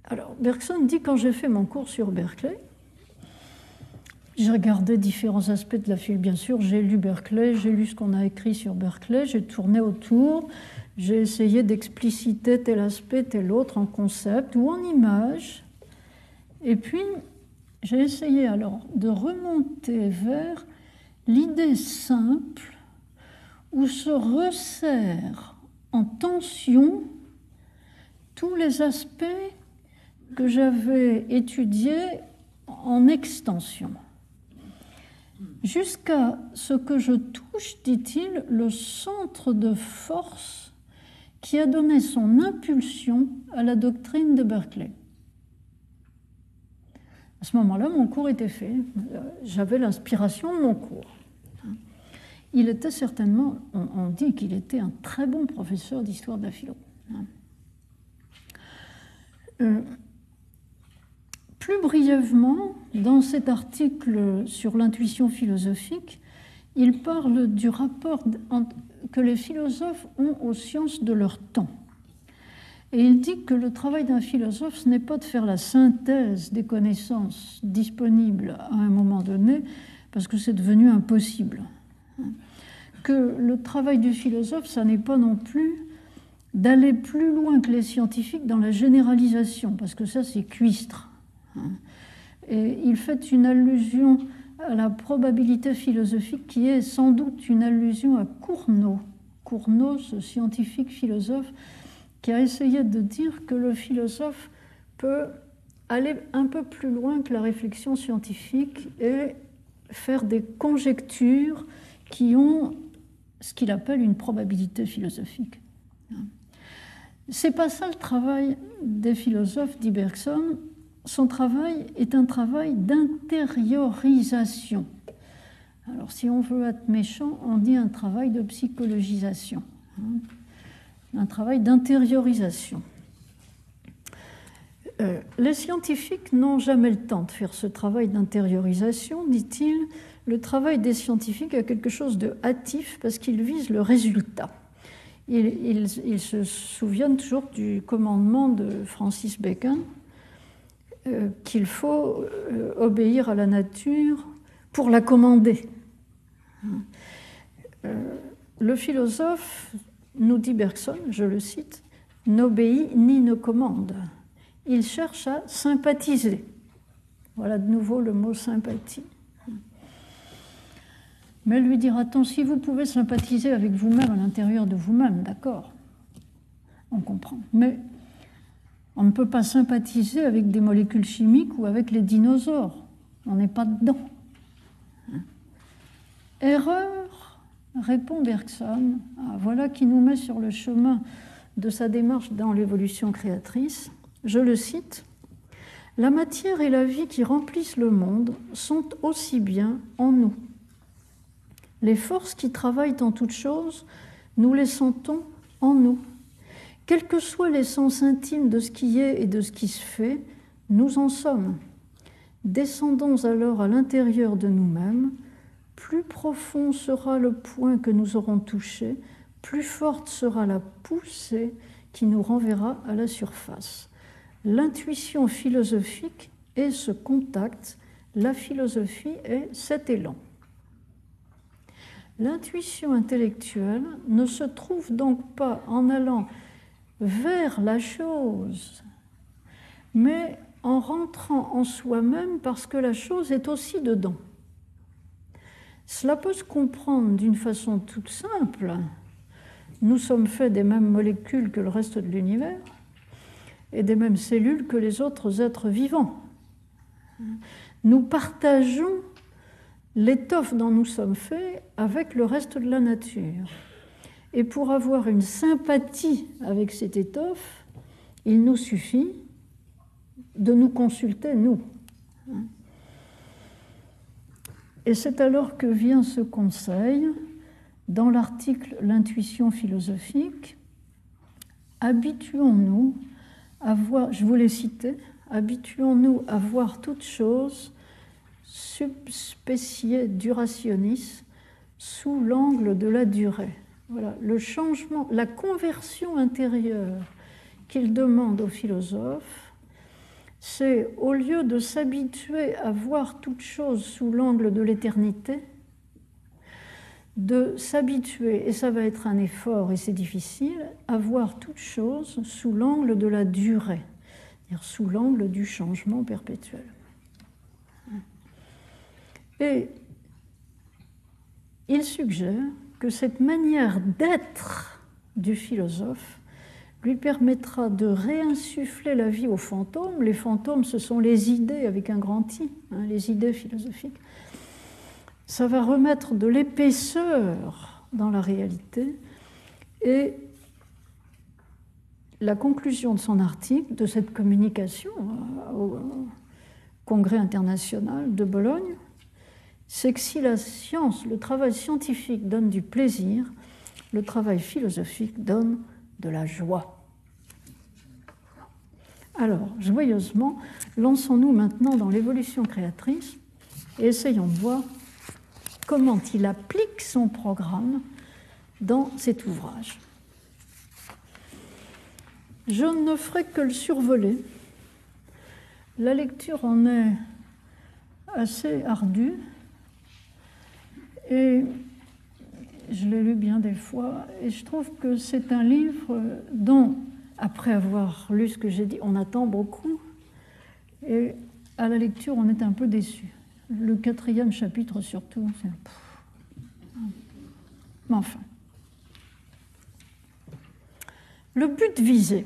alors, Bergson dit quand j'ai fait mon cours sur Berkeley, j'ai regardé différents aspects de la file, bien sûr. J'ai lu Berkeley, j'ai lu ce qu'on a écrit sur Berkeley, j'ai tourné autour, j'ai essayé d'expliciter tel aspect, tel autre en concept ou en image. Et puis, j'ai essayé alors de remonter vers l'idée simple où se resserrent en tension tous les aspects que j'avais étudiés en extension. Jusqu'à ce que je touche, dit-il, le centre de force qui a donné son impulsion à la doctrine de Berkeley. À ce moment-là, mon cours était fait. J'avais l'inspiration de mon cours. Il était certainement, on, dit qu'il était un très bon professeur d'histoire de la philo. Euh, plus brièvement, dans cet article sur l'intuition philosophique, il parle du rapport que les philosophes ont aux sciences de leur temps. Et il dit que le travail d'un philosophe, ce n'est pas de faire la synthèse des connaissances disponibles à un moment donné, parce que c'est devenu impossible. Que le travail du philosophe, ça n'est pas non plus d'aller plus loin que les scientifiques dans la généralisation, parce que ça, c'est cuistre. Et il fait une allusion à la probabilité philosophique qui est sans doute une allusion à Cournot. Cournot, ce scientifique philosophe, qui a essayé de dire que le philosophe peut aller un peu plus loin que la réflexion scientifique et faire des conjectures qui ont ce qu'il appelle une probabilité philosophique. C'est pas ça le travail des philosophes, dit Bergson. Son travail est un travail d'intériorisation. Alors, si on veut être méchant, on dit un travail de psychologisation, hein. un travail d'intériorisation. Euh, les scientifiques n'ont jamais le temps de faire ce travail d'intériorisation, dit-il. Le travail des scientifiques a quelque chose de hâtif parce qu'il vise le résultat ils, se souviennent toujours du commandement de Francis Bacon qu'il faut euh, obéir à la nature pour la commander. Euh, le philosophe, nous dit Bergson, je le cite, n'obéit ni ne commande. Il cherche à sympathiser. Voilà de nouveau le mot sympathie. Mais lui dira-t-on, si vous pouvez sympathiser avec vous-même à l'intérieur de vous-même, d'accord, on comprend. Mais on ne peut pas sympathiser avec des molécules chimiques ou avec les dinosaures. On n'est pas dedans. Erreur, répond Bergson. Ah, voilà qui nous met sur le chemin de sa démarche dans l'évolution créatrice. Je le cite. La matière et la vie qui remplissent le monde sont aussi bien en nous les forces qui travaillent en toutes choses, nous les sentons en nous. Quel que soit l'essence intime de ce qui est et de ce qui se fait, nous en sommes. Descendons alors à l'intérieur de nous-mêmes, plus profond sera le point que nous aurons touché, plus forte sera la poussée qui nous renverra à la surface. L'intuition philosophique est ce contact, la philosophie est cet élan. L'intuition intellectuelle ne se trouve donc pas en allant vers la chose, mais en rentrant en soi-même parce que la chose est aussi dedans. Cela peut se comprendre d'une façon toute simple. Nous sommes faits des mêmes molécules que le reste de l'univers et des mêmes cellules que les autres êtres vivants. Nous partageons l'étoffe dont nous sommes faits avec le reste de la nature. Et pour avoir une sympathie avec cette étoffe, il nous suffit de nous consulter, nous. Et c'est alors que vient ce conseil dans l'article L'intuition philosophique. Habituons-nous à voir, je vous l'ai cité, habituons-nous à voir toutes choses subspécié durationnis sous l'angle de la durée. Le changement, la conversion intérieure qu'il demande aux philosophes, c'est au lieu de s'habituer à voir toute chose sous l'angle de l'éternité, de s'habituer, et ça va être un effort et c'est difficile, à voir toute chose sous l'angle de la durée, c'est-à-dire sous l'angle du changement perpétuel. Et il suggère que cette manière d'être du philosophe lui permettra de réinsuffler la vie aux fantômes. Les fantômes, ce sont les idées avec un grand I, hein, les idées philosophiques. Ça va remettre de l'épaisseur dans la réalité et la conclusion de son article, de cette communication euh, au Congrès international de Bologne, c'est que si la science, le travail scientifique donne du plaisir, le travail philosophique donne de la joie. Alors, joyeusement, lançons-nous maintenant dans l'évolution créatrice et essayons de voir comment il applique son programme dans cet ouvrage. Je ne ferai que le survoler. La lecture en est assez ardue et je l'ai lu bien des fois et je trouve que c'est un livre dont, après avoir lu ce que j'ai dit, on attend beaucoup et à la lecture on est un peu déçu. Le quatrième chapitre surtout, c'est... Mais enfin. Le but visé.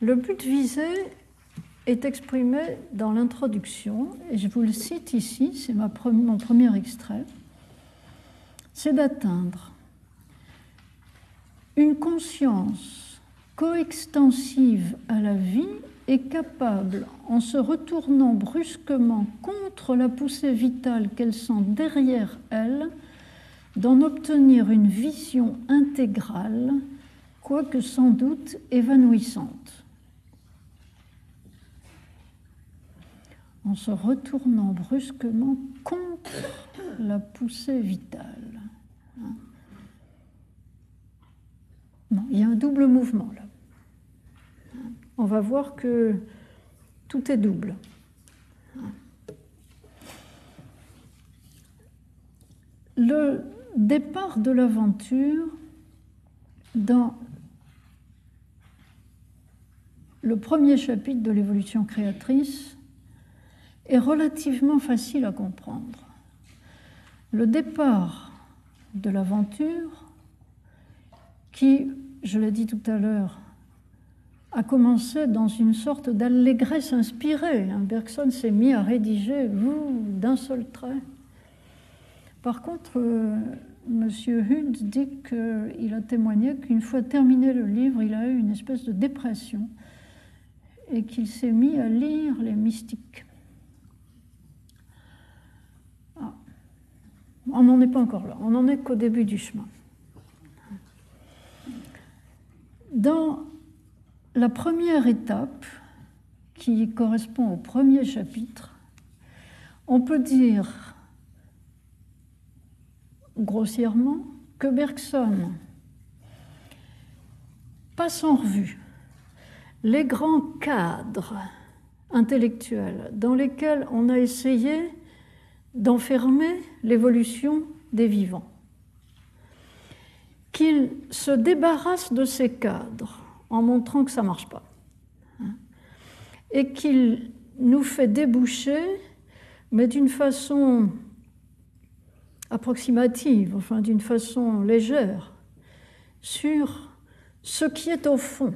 Le but visé est exprimé dans l'introduction, et je vous le cite ici, c'est mon premier extrait, c'est d'atteindre une conscience coextensive à la vie et capable, en se retournant brusquement contre la poussée vitale qu'elle sent derrière elle, d'en obtenir une vision intégrale, quoique sans doute évanouissante. En se retournant brusquement contre la poussée vitale. il y a un double mouvement là. On va voir que tout est double. Le départ de l'aventure dans le premier chapitre de l'évolution créatrice est relativement facile à comprendre. Le départ de l'aventure, qui, je l'ai dit tout à l'heure, a commencé dans une sorte d'allégresse inspirée. Bergson s'est mis à rédiger d'un seul trait. Par contre, euh, M. Hund dit qu'il a témoigné qu'une fois terminé le livre, il a eu une espèce de dépression et qu'il s'est mis à lire les mystiques. On n'en est pas encore là, on n'en est qu'au début du chemin. Dans la première étape, qui correspond au premier chapitre, on peut dire grossièrement que Bergson passe en revue les grands cadres intellectuels dans lesquels on a essayé d'enfermer l'évolution des vivants, qu'il se débarrasse de ces cadres en montrant que ça ne marche pas, hein, et qu'il nous fait déboucher, mais d'une façon approximative, enfin d'une façon légère, sur ce qui est au fond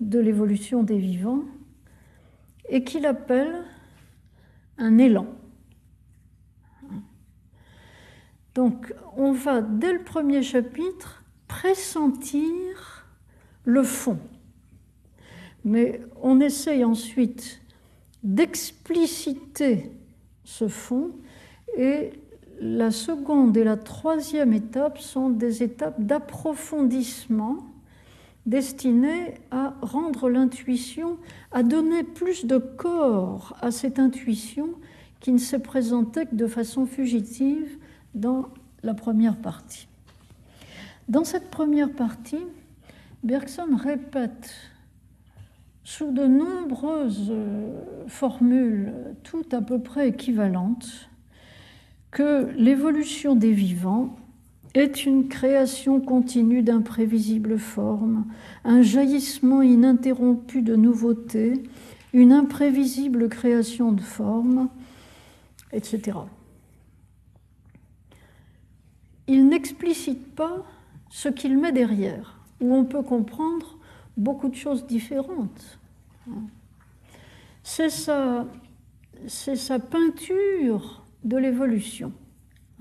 de l'évolution des vivants et qu'il appelle un élan. Donc on va, dès le premier chapitre, pressentir le fond. Mais on essaye ensuite d'expliciter ce fond et la seconde et la troisième étape sont des étapes d'approfondissement destinées à rendre l'intuition, à donner plus de corps à cette intuition qui ne s'est présentée que de façon fugitive dans la première partie. Dans cette première partie, Bergson répète sous de nombreuses formules, toutes à peu près équivalentes, que l'évolution des vivants est une création continue d'imprévisibles formes, un jaillissement ininterrompu de nouveautés, une imprévisible création de formes, etc. Il n'explicite pas ce qu'il met derrière, où on peut comprendre beaucoup de choses différentes. C'est sa, peinture de l'évolution,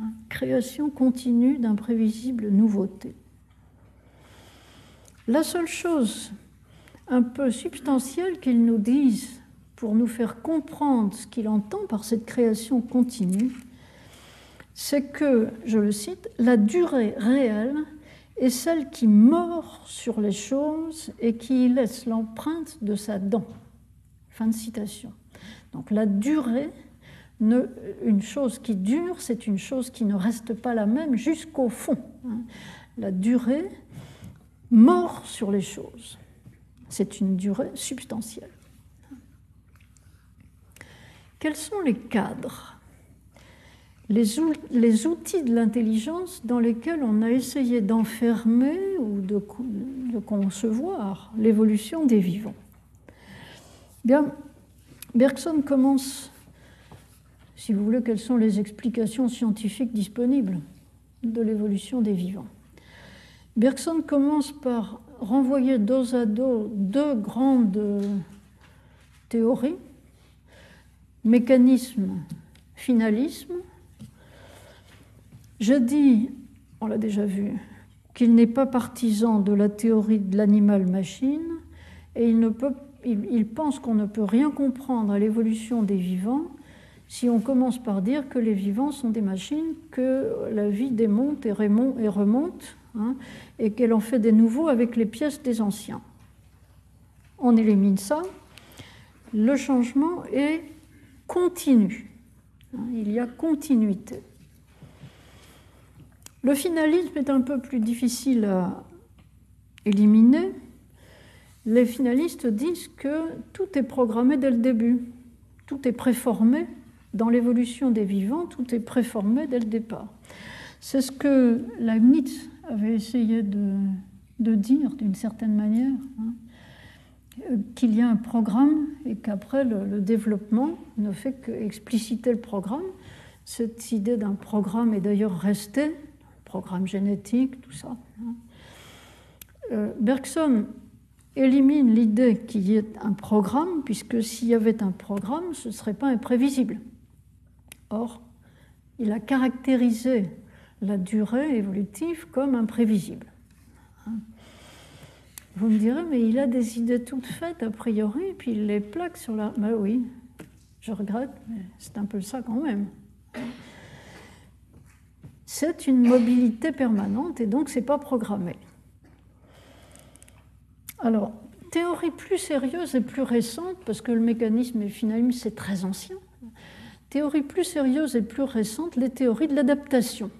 hein, création continue d'imprévisibles nouveautés. La seule chose un peu substantielle qu'il nous dise pour nous faire comprendre ce qu'il entend par cette création continue, c'est que, je le cite, la durée réelle est celle qui mord sur les choses et qui laisse l'empreinte de sa dent. Fin de citation. Donc la durée, une chose qui dure, c'est une chose qui ne reste pas la même jusqu'au fond. Hein. La durée mord sur les choses. C'est une durée substantielle. Quels sont les cadres les, outils de l'intelligence dans lesquels on a essayé d'enfermer ou de, concevoir l'évolution des vivants. Bien, Bergson commence, si vous voulez, quelles sont les explications scientifiques disponibles de l'évolution des vivants. Bergson commence par renvoyer dos à dos deux grandes théories, mécanisme, finalisme, je dis, on l'a déjà vu, qu'il n'est pas partisan de la théorie de l'animal-machine et il, pense qu'on ne peut rien comprendre à l'évolution des vivants si on commence par dire que les vivants sont des machines, que la vie démonte et remonte, hein, et qu'elle en fait des nouveaux avec les pièces des anciens. On élimine ça. Le changement est continu. Il y a continuité. Le finalisme est un peu plus difficile à éliminer. Les finalistes disent que tout est programmé dès le début, tout est préformé dans l'évolution des vivants, tout est préformé dès le départ. C'est ce que Leibniz avait essayé de, dire d'une certaine manière, hein, qu'il y a un programme et qu'après le, le, développement ne fait qu'expliciter le programme. Cette idée d'un programme est d'ailleurs restée programme génétique, tout ça. Hein. Euh, Bergson élimine l'idée qu'il y ait un programme, puisque s'il y avait un programme, ce ne serait pas imprévisible. Or, il a caractérisé la durée évolutive comme imprévisible. Hein. Vous me direz, mais il a des idées toutes faites a priori, puis il les plaque sur la... Ben oui, je regrette, mais c'est un peu ça quand même c'est une mobilité permanente et donc ce n'est pas programmé. Alors, théorie plus sérieuse et plus récente, parce que le mécanisme et finalement c'est très ancien, théorie plus sérieuse et plus récente, les théories de l'adaptation.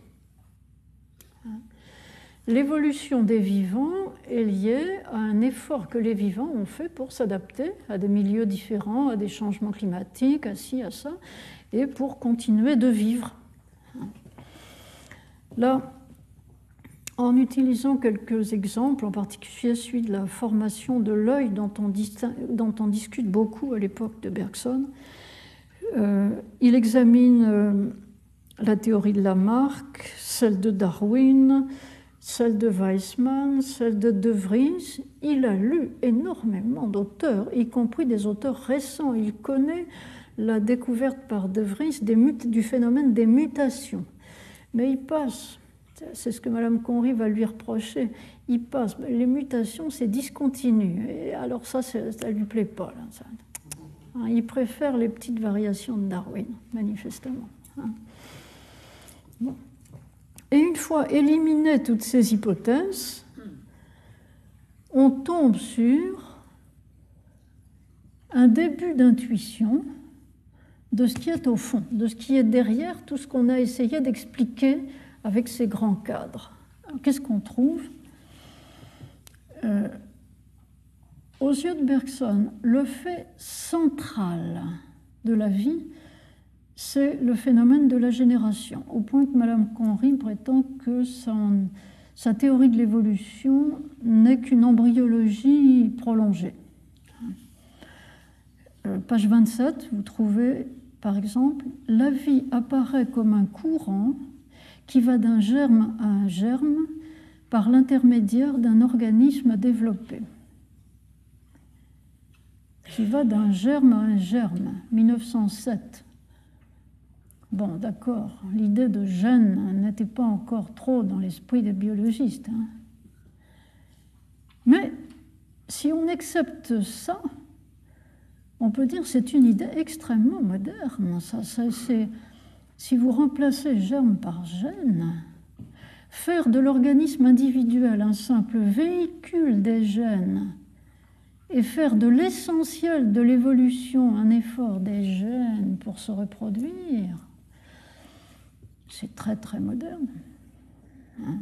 L'évolution des vivants est liée à un effort que les vivants ont fait pour s'adapter à des milieux différents, à des changements climatiques, à ci, à ça, et pour continuer de vivre. Là, en utilisant quelques exemples, en particulier celui de la formation de l'œil dont, on discute beaucoup à l'époque de Bergson, euh, il examine euh, la théorie de Lamarck, celle de Darwin, celle de Weissmann, celle de De Vries. Il a lu énormément d'auteurs, y compris des auteurs récents. Il connaît la découverte par De Vries du phénomène des mutations. Mais il passe, c'est ce que Mme Conry va lui reprocher, il passe, les mutations, c'est discontinu. Et alors ça, ça ne lui plaît pas. Hein, il préfère les petites variations de Darwin, manifestement. Hein. Et une fois éliminées toutes ces hypothèses, on tombe sur un début d'intuition de ce qui est au fond, de ce qui est derrière tout ce qu'on a essayé d'expliquer avec ces grands cadres. Qu'est-ce qu'on trouve? Euh, Aux yeux de Bergson, le fait central de la vie, c'est le phénomène de la génération, au point que Mme Conry prétend que sa théorie de l'évolution n'est qu'une embryologie prolongée. Euh, page 27, vous trouvez par exemple, la vie apparaît comme un courant qui va d'un germe à un germe par l'intermédiaire d'un organisme développé. Qui va d'un germe à un germe, 1907. Bon, d'accord, l'idée de gène n'était pas encore trop dans l'esprit des biologistes. Hein. Mais si on accepte ça, on peut dire que c'est une idée extrêmement moderne. Si vous remplacez germe par gène, faire de l'organisme individuel un simple véhicule des gènes et faire de l'essentiel de l'évolution un effort des gènes pour se reproduire, c'est très très moderne. Hein.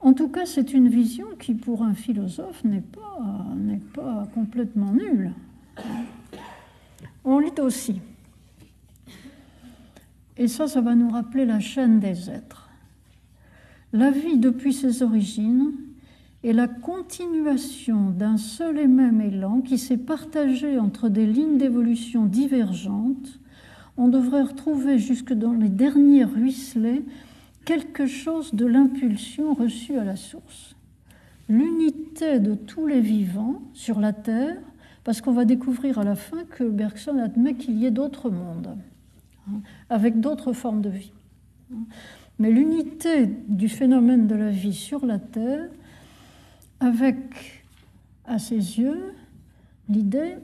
en tout cas, c'est une vision qui, pour un philosophe, n'est pas complètement nulle. On lit aussi, et ça, ça va nous rappeler la chaîne des êtres. La vie depuis ses origines est la continuation d'un seul et même élan qui s'est partagé entre des lignes d'évolution divergentes on devrait retrouver jusque dans les derniers ruisselets quelque chose de l'impulsion reçue à la source. L'unité de tous les vivants sur la Terre, parce qu'on va découvrir à la fin que Bergson admet qu'il y ait d'autres mondes, hein, avec d'autres formes de vie. Mais l'unité du phénomène de la vie sur la Terre, avec à ses yeux l'idée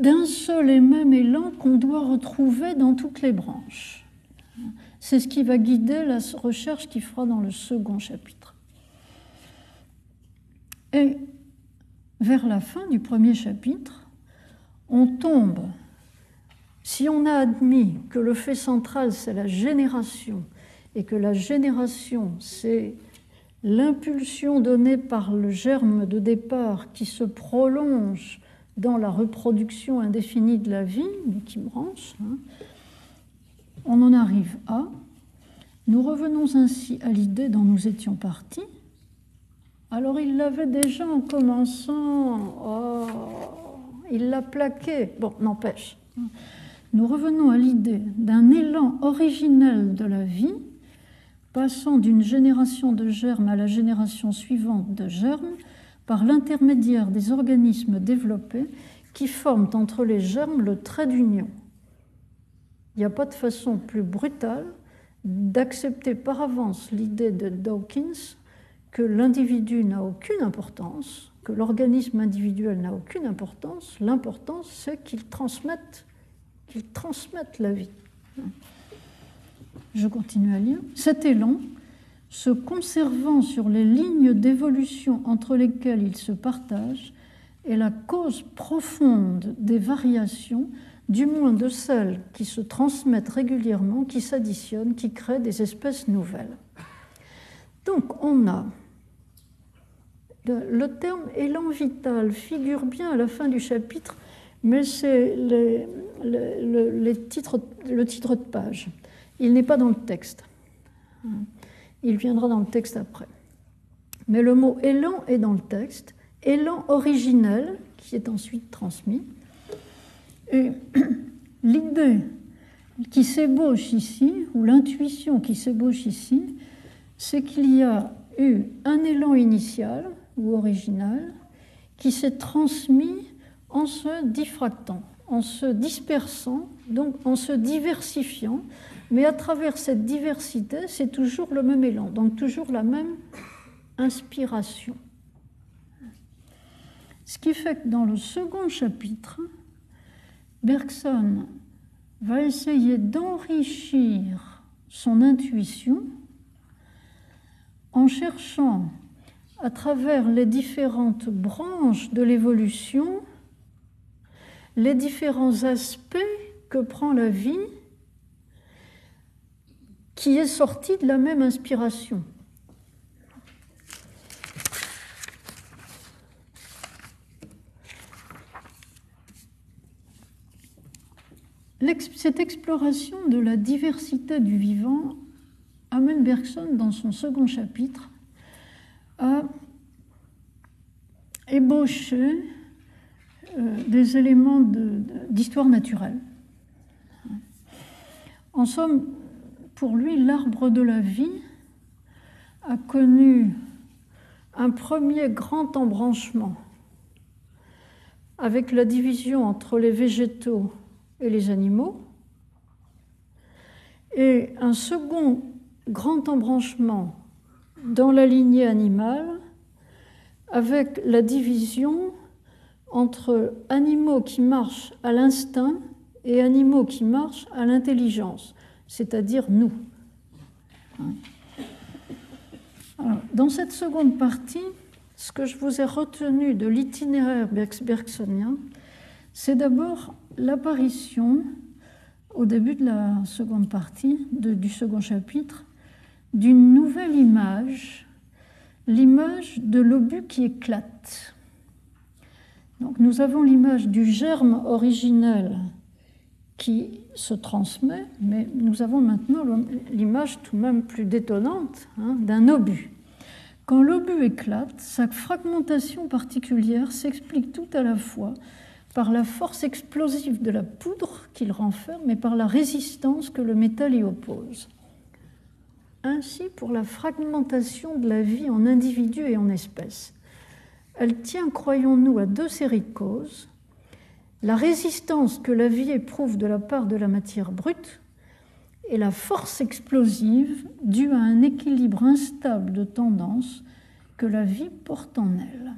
d'un seul et même élan qu'on doit retrouver dans toutes les branches. C'est ce qui va guider la recherche qu'il fera dans le second chapitre. Et vers la fin du premier chapitre, on tombe, si on a admis que le fait central, c'est la génération, et que la génération, c'est l'impulsion donnée par le germe de départ qui se prolonge dans la reproduction indéfinie de la vie, qui branche, hein, on en arrive à. Nous revenons ainsi à l'idée dont nous étions partis. Alors il l'avait déjà en commençant. Oh, il l'a plaqué. Bon, n'empêche. Nous revenons à l'idée d'un élan originel de la vie, passant d'une génération de germes à la génération suivante de germes, par l'intermédiaire des organismes développés qui forment entre les germes le trait d'union. Il n'y a pas de façon plus brutale d'accepter par avance l'idée de Dawkins que l'individu n'a aucune importance, que l'organisme individuel n'a aucune importance. L'importance, c'est qu'il transmette, qu'il transmette la vie. Je continue à lire. Cet élan, se conservant sur les lignes d'évolution entre lesquelles ils se partagent, est la cause profonde des variations, du moins de celles qui se transmettent régulièrement, qui s'additionnent, qui créent des espèces nouvelles. Donc on a le terme élan vital figure bien à la fin du chapitre, mais c'est le titre de page. Il n'est pas dans le texte. Il viendra dans le texte après. Mais le mot élan est dans le texte, élan originel, qui est ensuite transmis. Et l'idée qui s'ébauche ici, ou l'intuition qui s'ébauche ici, c'est qu'il y a eu un élan initial ou original qui s'est transmis en se diffractant, en se dispersant, donc en se diversifiant, mais à travers cette diversité, c'est toujours le même élan, donc toujours la même inspiration. Ce qui fait que dans le second chapitre, Bergson va essayer d'enrichir son intuition en cherchant à travers les différentes branches de l'évolution les différents aspects que prend la vie qui est sorti de la même inspiration. Cette exploration de la diversité du vivant amène Bergson, dans son second chapitre, à ébaucher euh, des éléments d'histoire naturelle. En somme, pour lui, l'arbre de la vie a connu un premier grand embranchement avec la division entre les végétaux et les animaux, et un second grand embranchement dans la lignée animale avec la division entre animaux qui marchent à l'instinct et animaux qui marchent à l'intelligence, c'est-à-dire nous. dans cette seconde partie, ce que je vous ai retenu de l'itinéraire bergsonien, c'est d'abord l'apparition, au début de la seconde partie, du second chapitre, d'une nouvelle image, l'image de l'obus qui éclate. Nous avons l'image du germe originel qui se transmet, mais nous avons maintenant l'image tout de même plus détonnante hein, d'un obus. Quand l'obus éclate, sa fragmentation particulière s'explique tout à la fois par la force explosive de la poudre qu'il renferme et par la résistance que le métal y oppose. Ainsi pour la fragmentation de la vie en individus et en espèces. Elle tient, croyons-nous, à deux séries de causes. La résistance que la vie éprouve de la part de la matière brute, et la force explosive due à un équilibre instable de tendance que la vie porte en elle.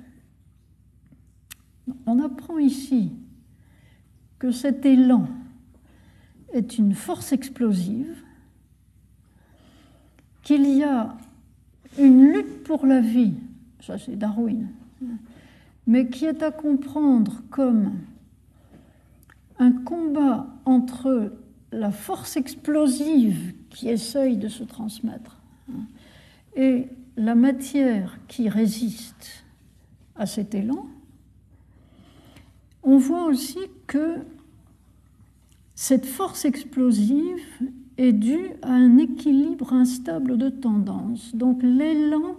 On apprend ici que cet élan est une force explosive, qu'il y a une lutte pour la vie, ça c'est Darwin, mais qui est à comprendre comme un combat entre la force explosive qui essaye de se transmettre hein, et la matière qui résiste à cet élan, on voit aussi que cette force explosive est due à un équilibre instable de tendance. Donc l'élan,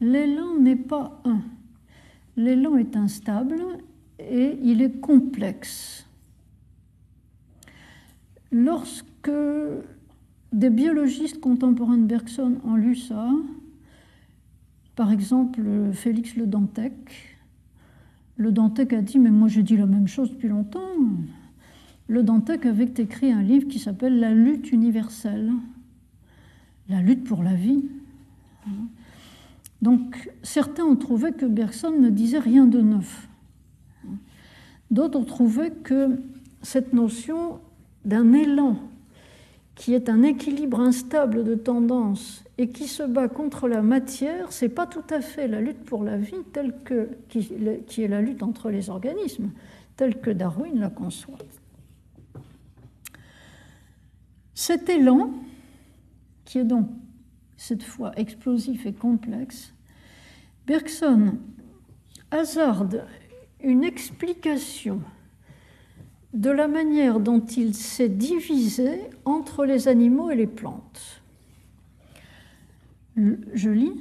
l'élan n'est pas un. L'élan est instable et il est complexe. Lorsque des biologistes contemporains de Bergson ont lu ça, par exemple Félix Le Dantec, Le Dantec a dit Mais moi j'ai dit la même chose depuis longtemps. Le Dantec avait écrit un livre qui s'appelle La lutte universelle, la lutte pour la vie. Donc certains ont trouvé que Bergson ne disait rien de neuf. D'autres ont trouvé que cette notion d'un élan qui est un équilibre instable de tendance et qui se bat contre la matière, c'est pas tout à fait la lutte pour la vie telle que, qui, qui est la lutte entre les organismes, telle que Darwin la conçoit. Cet élan, qui est donc cette fois explosif et complexe, Bergson hasarde une explication de la manière dont il s'est divisé entre les animaux et les plantes. Je lis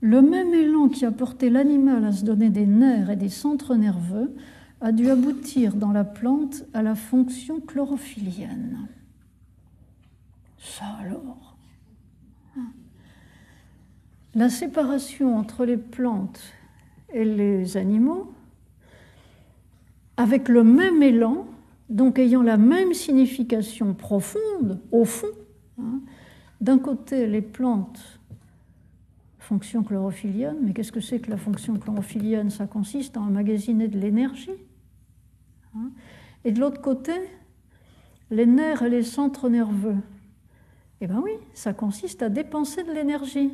Le même élan qui a porté l'animal à se donner des nerfs et des centres nerveux a dû aboutir dans la plante à la fonction chlorophyllienne. Ça alors La séparation entre les plantes et les animaux, avec le même élan, donc ayant la même signification profonde, au fond. Hein. D'un côté, les plantes, fonction chlorophyllienne, mais qu'est-ce que c'est que la fonction chlorophyllienne Ça consiste à emmagasiner de l'énergie. Hein. Et de l'autre côté, les nerfs et les centres nerveux. Eh bien oui, ça consiste à dépenser de l'énergie.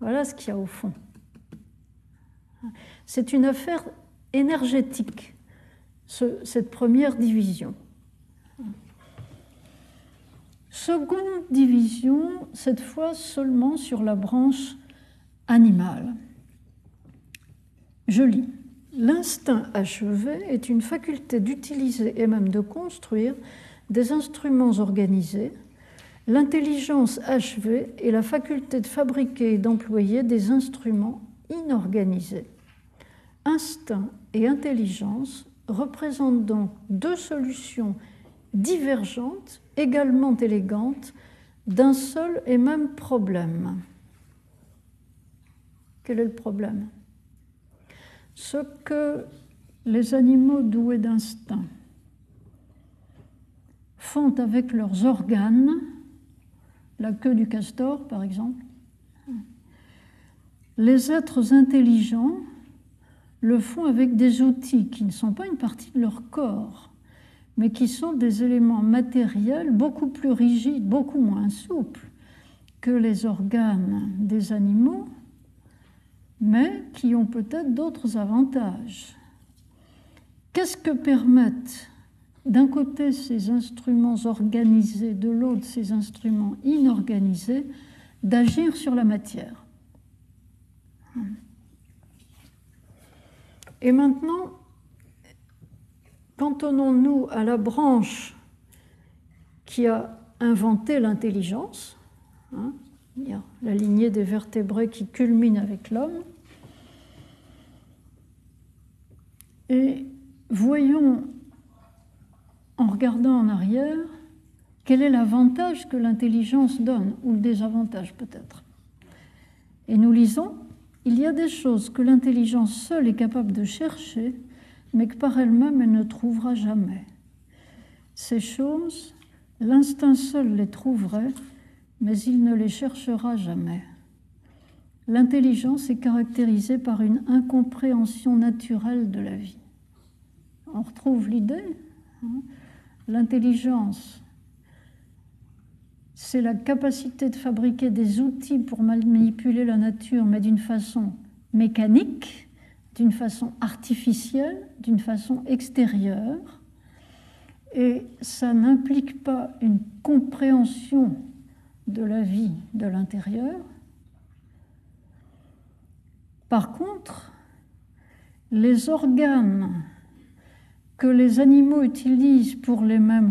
Voilà ce qu'il y a au fond. C'est une affaire énergétique cette première division. Seconde division, cette fois seulement sur la branche animale. Je lis. L'instinct achevé est une faculté d'utiliser et même de construire des instruments organisés. L'intelligence achevée est la faculté de fabriquer et d'employer des instruments inorganisés. Instinct et intelligence représentent donc deux solutions divergentes, également élégantes, d'un seul et même problème. Quel est le problème? Ce que les animaux doués d'instinct font avec leurs organes, la queue du castor par exemple, les êtres intelligents le font avec des outils qui ne sont pas une partie de leur corps, mais qui sont des éléments matériels beaucoup plus rigides, beaucoup moins souples que les organes des animaux, mais qui ont peut-être d'autres avantages. Qu'est-ce que permettent d'un côté ces instruments organisés, de l'autre ces instruments inorganisés, d'agir sur la matière. Et maintenant, cantonnons-nous à la branche qui a inventé l'intelligence, hein, la lignée des vertébrés qui culmine avec l'homme, et voyons, en regardant en arrière, quel est l'avantage que l'intelligence donne, ou le désavantage peut-être? Et nous lisons il y a des choses que l'intelligence seule est capable de chercher, mais que par elle-même elle ne trouvera jamais. Ces choses, l'instinct seul les trouverait, mais il ne les cherchera jamais. L'intelligence est caractérisée par une incompréhension naturelle de la vie. On retrouve l'idée. Hein? L'intelligence c'est la capacité de fabriquer des outils pour manipuler la nature, mais d'une façon mécanique, d'une façon artificielle, d'une façon extérieure. Et ça n'implique pas une compréhension de la vie de l'intérieur. Par contre, les organes que les animaux utilisent pour les mêmes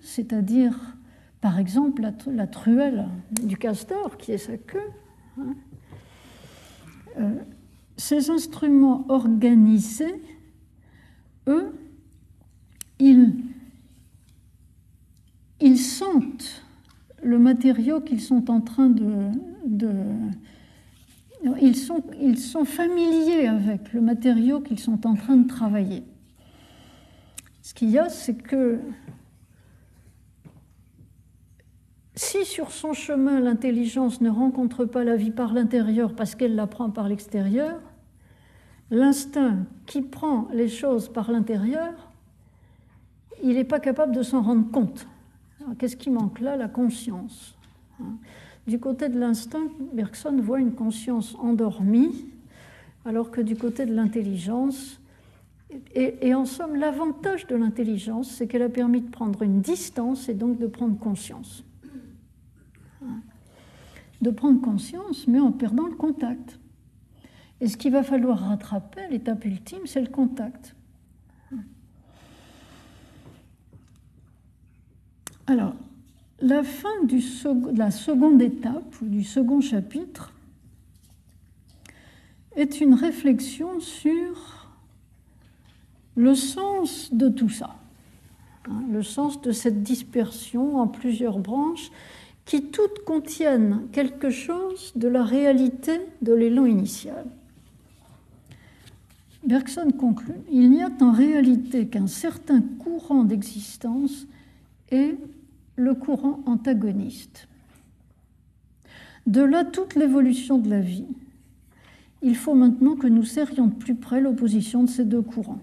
c'est-à-dire par exemple, la, truelle du castor, qui est sa queue. Hein. Euh, ces instruments organisés, eux, ils, sentent le matériau qu'ils sont en train de, ils sont familiers avec le matériau qu'ils sont en train de travailler. Ce qu'il y a, c'est que Si sur son chemin l'intelligence ne rencontre pas la vie par l'intérieur parce qu'elle la prend par l'extérieur, l'instinct qui prend les choses par l'intérieur, il n'est pas capable de s'en rendre compte. Qu'est-ce qui manque là? La conscience. Du côté de l'instinct, Bergson voit une conscience endormie, alors que du côté de l'intelligence, et, en somme, l'avantage de l'intelligence, c'est qu'elle a permis de prendre une distance et donc de prendre conscience de prendre conscience, mais en perdant le contact. Et ce qu'il va falloir rattraper, l'étape ultime, c'est le contact. Alors, la fin de la seconde étape, du second chapitre, est une réflexion sur le sens de tout ça, hein, le sens de cette dispersion en plusieurs branches qui toutes contiennent quelque chose de la réalité de l'élan initial. Bergson conclut Il n'y a en réalité qu'un certain courant d'existence et le courant antagoniste. De là toute l'évolution de la vie. Il faut maintenant que nous serrions de plus près l'opposition de ces deux courants.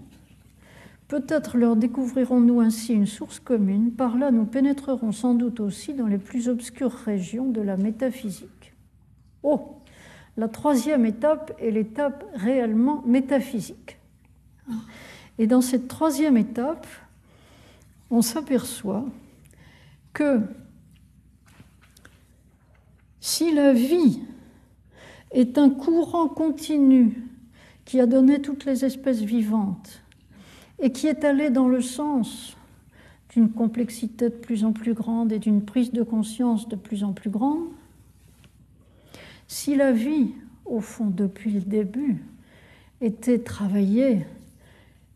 Peut-être leur découvrirons-nous ainsi une source commune, par là nous pénétrerons sans doute aussi dans les plus obscures régions de la métaphysique. Oh, la troisième étape est l'étape réellement métaphysique. Et dans cette troisième étape, on s'aperçoit que si la vie est un courant continu qui a donné toutes les espèces vivantes, et qui est allé dans le sens d'une complexité de plus en plus grande et d'une prise de conscience de plus en plus grande, si la vie, au fond, depuis le début, était travaillée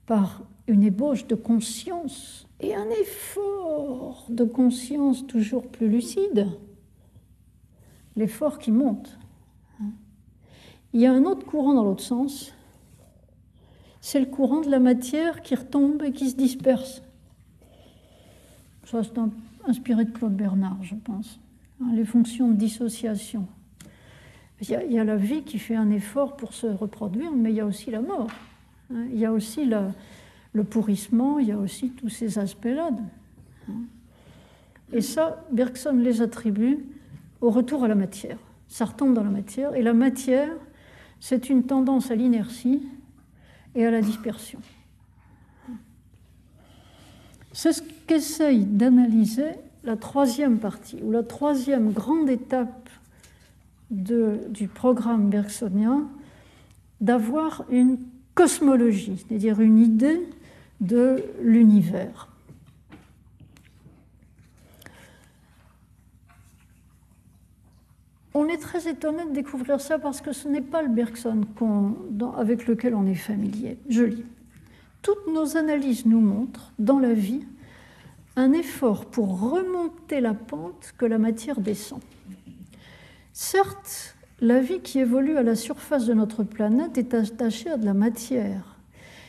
par une ébauche de conscience et un effort de conscience toujours plus lucide, l'effort qui monte. Il y a un autre courant dans l'autre sens, c'est le courant de la matière qui retombe et qui se disperse. Ça, c'est inspiré de Claude Bernard, je pense. Hein, les fonctions de dissociation. Il y, a, la vie qui fait un effort pour se reproduire, mais il y a aussi la mort. Hein. Il y a aussi le pourrissement, il y a aussi tous ces aspects-là. Et ça, Bergson les attribue au retour à la matière. Ça retombe dans la matière, et la matière, c'est une tendance à l'inertie et à la dispersion. C'est ce qu'essaye d'analyser la troisième partie, ou la troisième grande étape du programme bergsonien, d'avoir une cosmologie, c'est-à-dire une idée de l'univers. On est très étonné de découvrir ça parce que ce n'est pas le Bergson avec lequel on est familier. Je lis. Toutes nos analyses nous montrent, dans la vie, un effort pour remonter la pente que la matière descend. Certes, la vie qui évolue à la surface de notre planète est attachée à de la matière.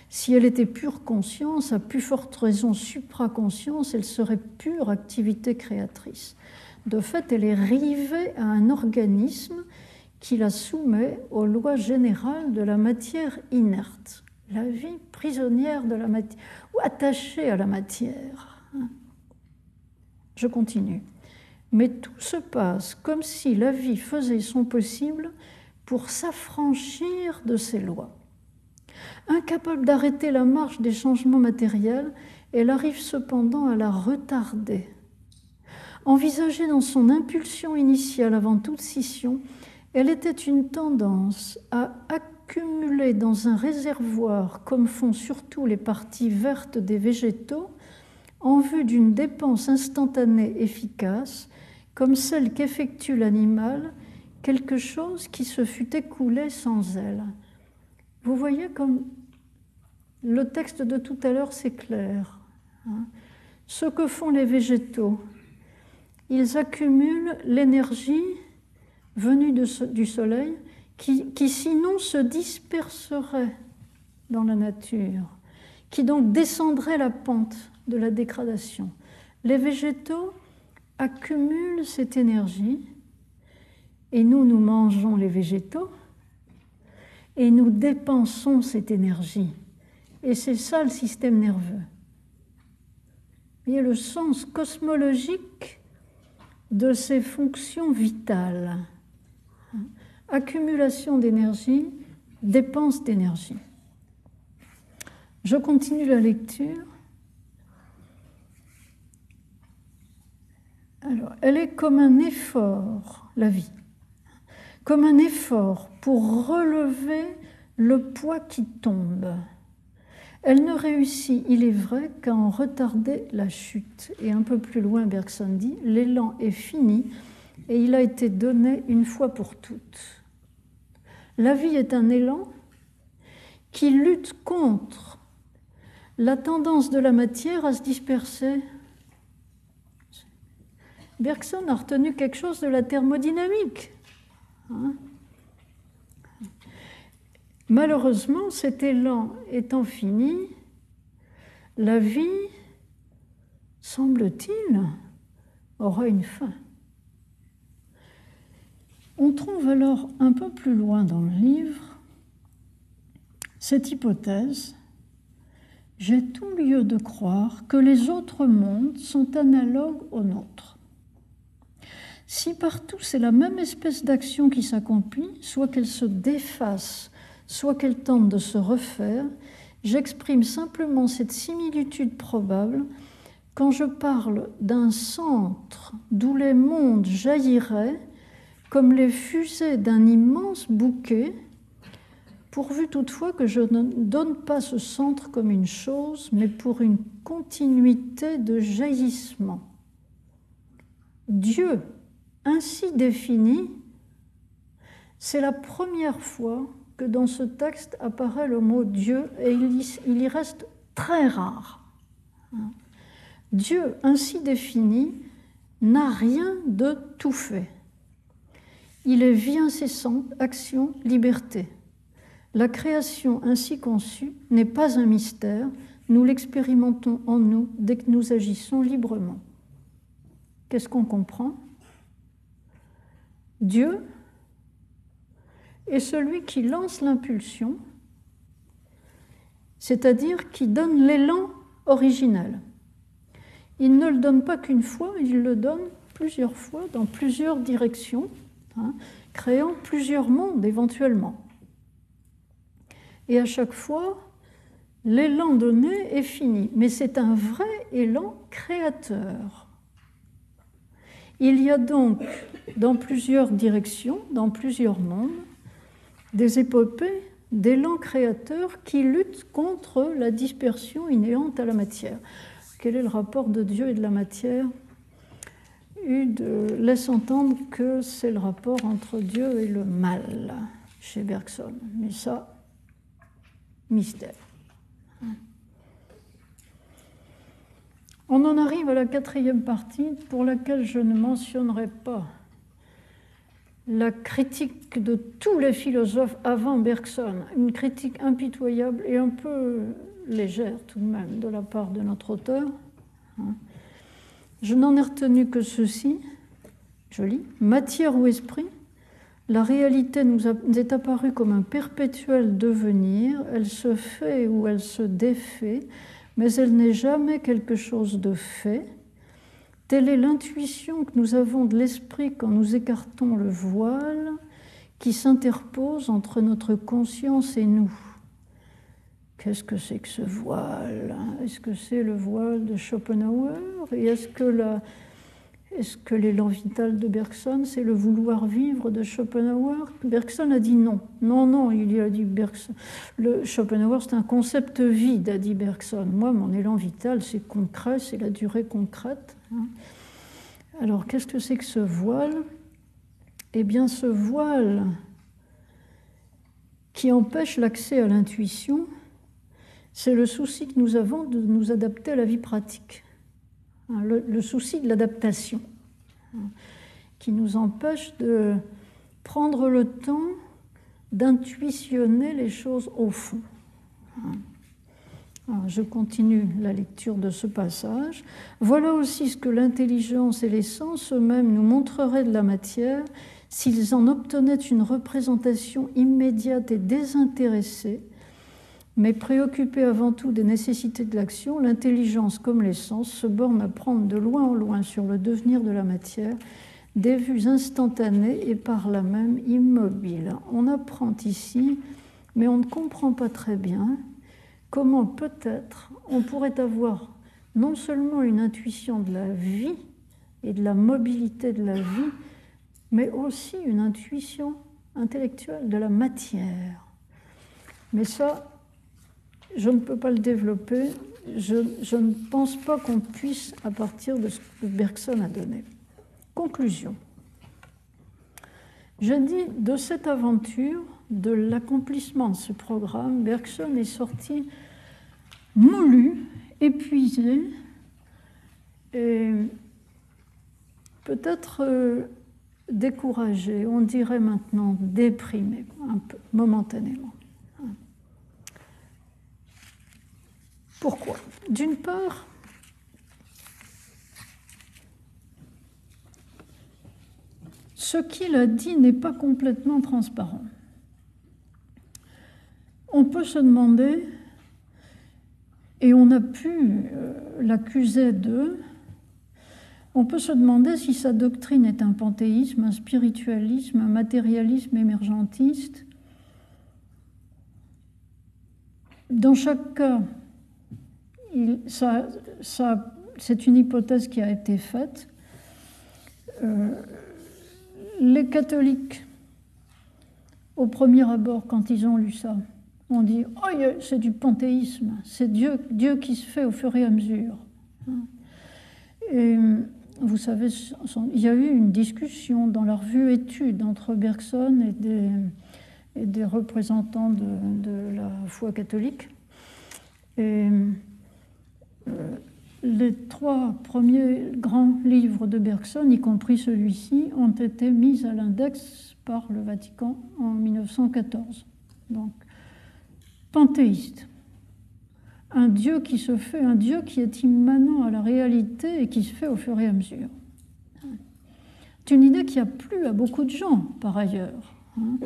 Si elle était pure conscience, à plus forte raison supraconscience, elle serait pure activité créatrice. De fait, elle est rivée à un organisme qui la soumet aux lois générales de la matière inerte. La vie prisonnière de la matière, ou attachée à la matière. Je continue. Mais tout se passe comme si la vie faisait son possible pour s'affranchir de ses lois. Incapable d'arrêter la marche des changements matériels, elle arrive cependant à la retarder. Envisagée dans son impulsion initiale avant toute scission, elle était une tendance à accumuler dans un réservoir, comme font surtout les parties vertes des végétaux, en vue d'une dépense instantanée efficace, comme celle qu'effectue l'animal, quelque chose qui se fût écoulé sans elle. Vous voyez comme le texte de tout à l'heure s'éclaire. Hein. Ce que font les végétaux, ils accumulent l'énergie venue du soleil qui, qui sinon se disperserait dans la nature, qui donc descendrait la pente de la dégradation. Les végétaux accumulent cette énergie et nous, nous mangeons les végétaux et nous dépensons cette énergie. Et c'est ça le système nerveux. Il y a le sens cosmologique de ces fonctions vitales. Accumulation d'énergie, dépense d'énergie. Je continue la lecture. Alors, elle est comme un effort, la vie, comme un effort pour relever le poids qui tombe. Elle ne réussit, il est vrai, qu'à en retarder la chute. Et un peu plus loin, Bergson dit, l'élan est fini et il a été donné une fois pour toutes. La vie est un élan qui lutte contre la tendance de la matière à se disperser Bergson a retenu quelque chose de la thermodynamique. Hein. Malheureusement, cet élan étant fini, la vie, semble-t-il, aura une fin. On trouve alors un peu plus loin dans le livre cette hypothèse J'ai tout lieu de croire que les autres mondes sont analogues aux nôtres. Si partout c'est la même espèce d'action qui s'accomplit, soit qu'elle se défasse, soit qu'elle tente de se refaire, j'exprime simplement cette similitude probable quand je parle d'un centre d'où les mondes jailliraient comme les fusées d'un immense bouquet, pourvu toutefois que je ne donne pas ce centre comme une chose, mais pour une continuité de jaillissement. Dieu ainsi défini, c'est la première fois que dans ce texte apparaît le mot Dieu et il y, reste très rare. Dieu ainsi défini n'a rien de tout fait. Il est vie incessante, action, liberté. La création ainsi conçue n'est pas un mystère, nous l'expérimentons en nous dès que nous agissons librement. Qu'est-ce qu'on comprend? Dieu est celui qui lance l'impulsion, c'est-à-dire qui donne l'élan originel. Il ne le donne pas qu'une fois, il le donne plusieurs fois dans plusieurs directions, hein, créant plusieurs mondes éventuellement. Et à chaque fois, l'élan donné est fini, mais c'est un vrai élan créateur. Il y a donc dans plusieurs directions, dans plusieurs mondes, des épopées d'élan créateur qui luttent contre la dispersion inhérente à la matière. Quel est le rapport de Dieu et de la matière? Ude laisse entendre que c'est le rapport entre Dieu et le mal chez Bergson. Mais ça, mystère. On en arrive à la quatrième partie pour laquelle je ne mentionnerai pas la critique de tous les philosophes avant Bergson, une critique impitoyable et un peu légère tout de même de la part de notre auteur. Hein. Je n'en ai retenu que ceci, je lis, matière ou esprit, la réalité nous, est apparue comme un perpétuel devenir, elle se fait ou elle se défait, mais elle n'est jamais quelque chose de fait. Telle est l'intuition que nous avons de l'esprit quand nous écartons le voile qui s'interpose entre notre conscience et nous. Qu'est-ce que c'est que ce voile? Est-ce que c'est le voile de Schopenhauer? Est-ce que est-ce que l'élan vital de Bergson, c'est le vouloir vivre de Schopenhauer? Bergson a dit non. Non, non, il a dit Bergson. Le Schopenhauer, c'est un concept vide, a dit Bergson. Moi, mon élan vital, c'est concret, c'est la durée concrète. Hein. Alors, qu'est-ce que c'est que ce voile? Eh bien, ce voile qui empêche l'accès à l'intuition, c'est le souci que nous avons de nous adapter à la vie pratique. Hein, le, souci de l'adaptation, hein, qui nous empêche de prendre le temps d'intuitionner les choses au fond. Hein. je continue la lecture de ce passage. Voilà aussi ce que l'intelligence et les sens eux-mêmes nous montreraient de la matière s'ils en obtenaient une représentation immédiate et désintéressée mais préoccupé avant tout des nécessités de l'action, l'intelligence comme l'essence se borne à prendre de loin en loin sur le devenir de la matière des vues instantanées et par là même immobiles. On apprend ici, mais on ne comprend pas très bien comment peut-être on pourrait avoir non seulement une intuition de la vie et de la mobilité de la vie, mais aussi une intuition intellectuelle de la matière. Mais ça, je ne peux pas le développer. Je, ne pense pas qu'on puisse à partir de ce que Bergson a donné. Conclusion. Je dis de cette aventure, de l'accomplissement de ce programme, Bergson est sorti moulu, épuisé et peut-être euh, découragé, on dirait maintenant déprimé, un peu, momentanément. Pourquoi? D'une part, ce qu'il a dit n'est pas complètement transparent. On peut se demander, et on a pu euh, l'accuser de, on peut se demander si sa doctrine est un panthéisme, un spiritualisme, un matérialisme émergentiste. Dans chaque cas, c'est une hypothèse qui a été faite. Euh, les catholiques, au premier abord, quand ils ont lu ça, ont dit Oh, c'est du panthéisme, c'est Dieu, qui se fait au fur et à mesure. Vous savez, il y a eu une discussion dans la revue Études entre Bergson et des, représentants de, la foi catholique. Les trois premiers grands livres de Bergson, y compris celui-ci, ont été mis à l'index par le Vatican en 1914. Donc, panthéiste. Un Dieu qui se fait, un Dieu qui est immanent à la réalité et qui se fait au fur et à mesure. C'est une idée qui a plu à beaucoup de gens, par ailleurs, hein,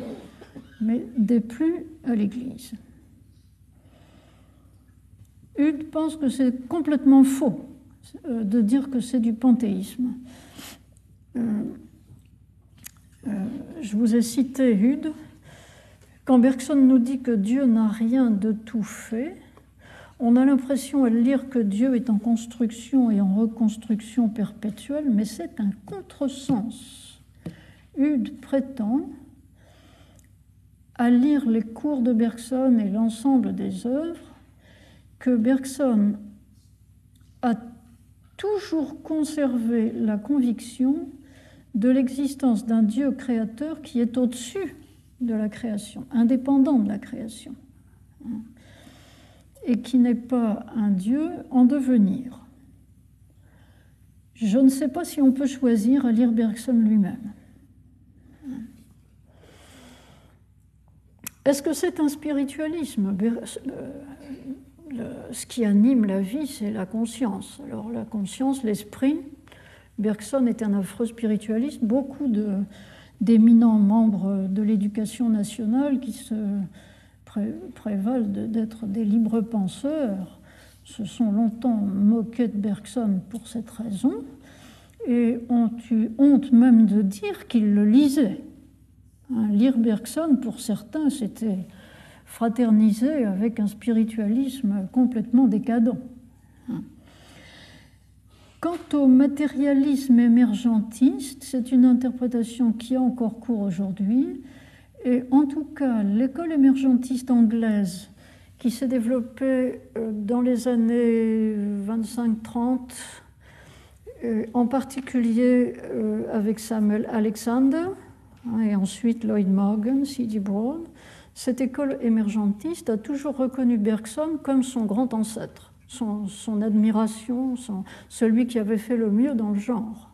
mais déplu à l'Église. Hugues pense que c'est complètement faux euh, de dire que c'est du panthéisme. Euh, euh, je vous ai cité Hude. Quand Bergson nous dit que Dieu n'a rien de tout fait, on a l'impression à lire que Dieu est en construction et en reconstruction perpétuelle, mais c'est un contresens. Hude prétend, à lire les cours de Bergson et l'ensemble des œuvres, que Bergson a toujours conservé la conviction de l'existence d'un Dieu créateur qui est au-dessus de la création, indépendant de la création, et qui n'est pas un Dieu en devenir. Je ne sais pas si on peut choisir à lire Bergson lui-même. Est-ce que c'est un spiritualisme? Ce qui anime la vie, c'est la conscience. Alors la conscience, l'esprit, Bergson est un affreux spiritualiste. Beaucoup d'éminents membres de l'éducation nationale qui se prévalent d'être des libres penseurs se sont longtemps moqués de Bergson pour cette raison et ont eu honte même de dire qu'ils le lisaient. Hein, lire Bergson, pour certains, c'était fraterniser avec un spiritualisme complètement décadent. Quant au matérialisme émergentiste, c'est une interprétation qui a encore cours aujourd'hui. Et en tout cas, l'école émergentiste anglaise, qui s'est développée euh, dans les années 25-30, euh, en particulier euh, avec Samuel Alexander, hein, et ensuite Lloyd Morgan, C.D. Brown, cette école émergentiste a toujours reconnu Bergson comme son grand ancêtre, son, admiration, celui qui avait fait le mieux dans le genre.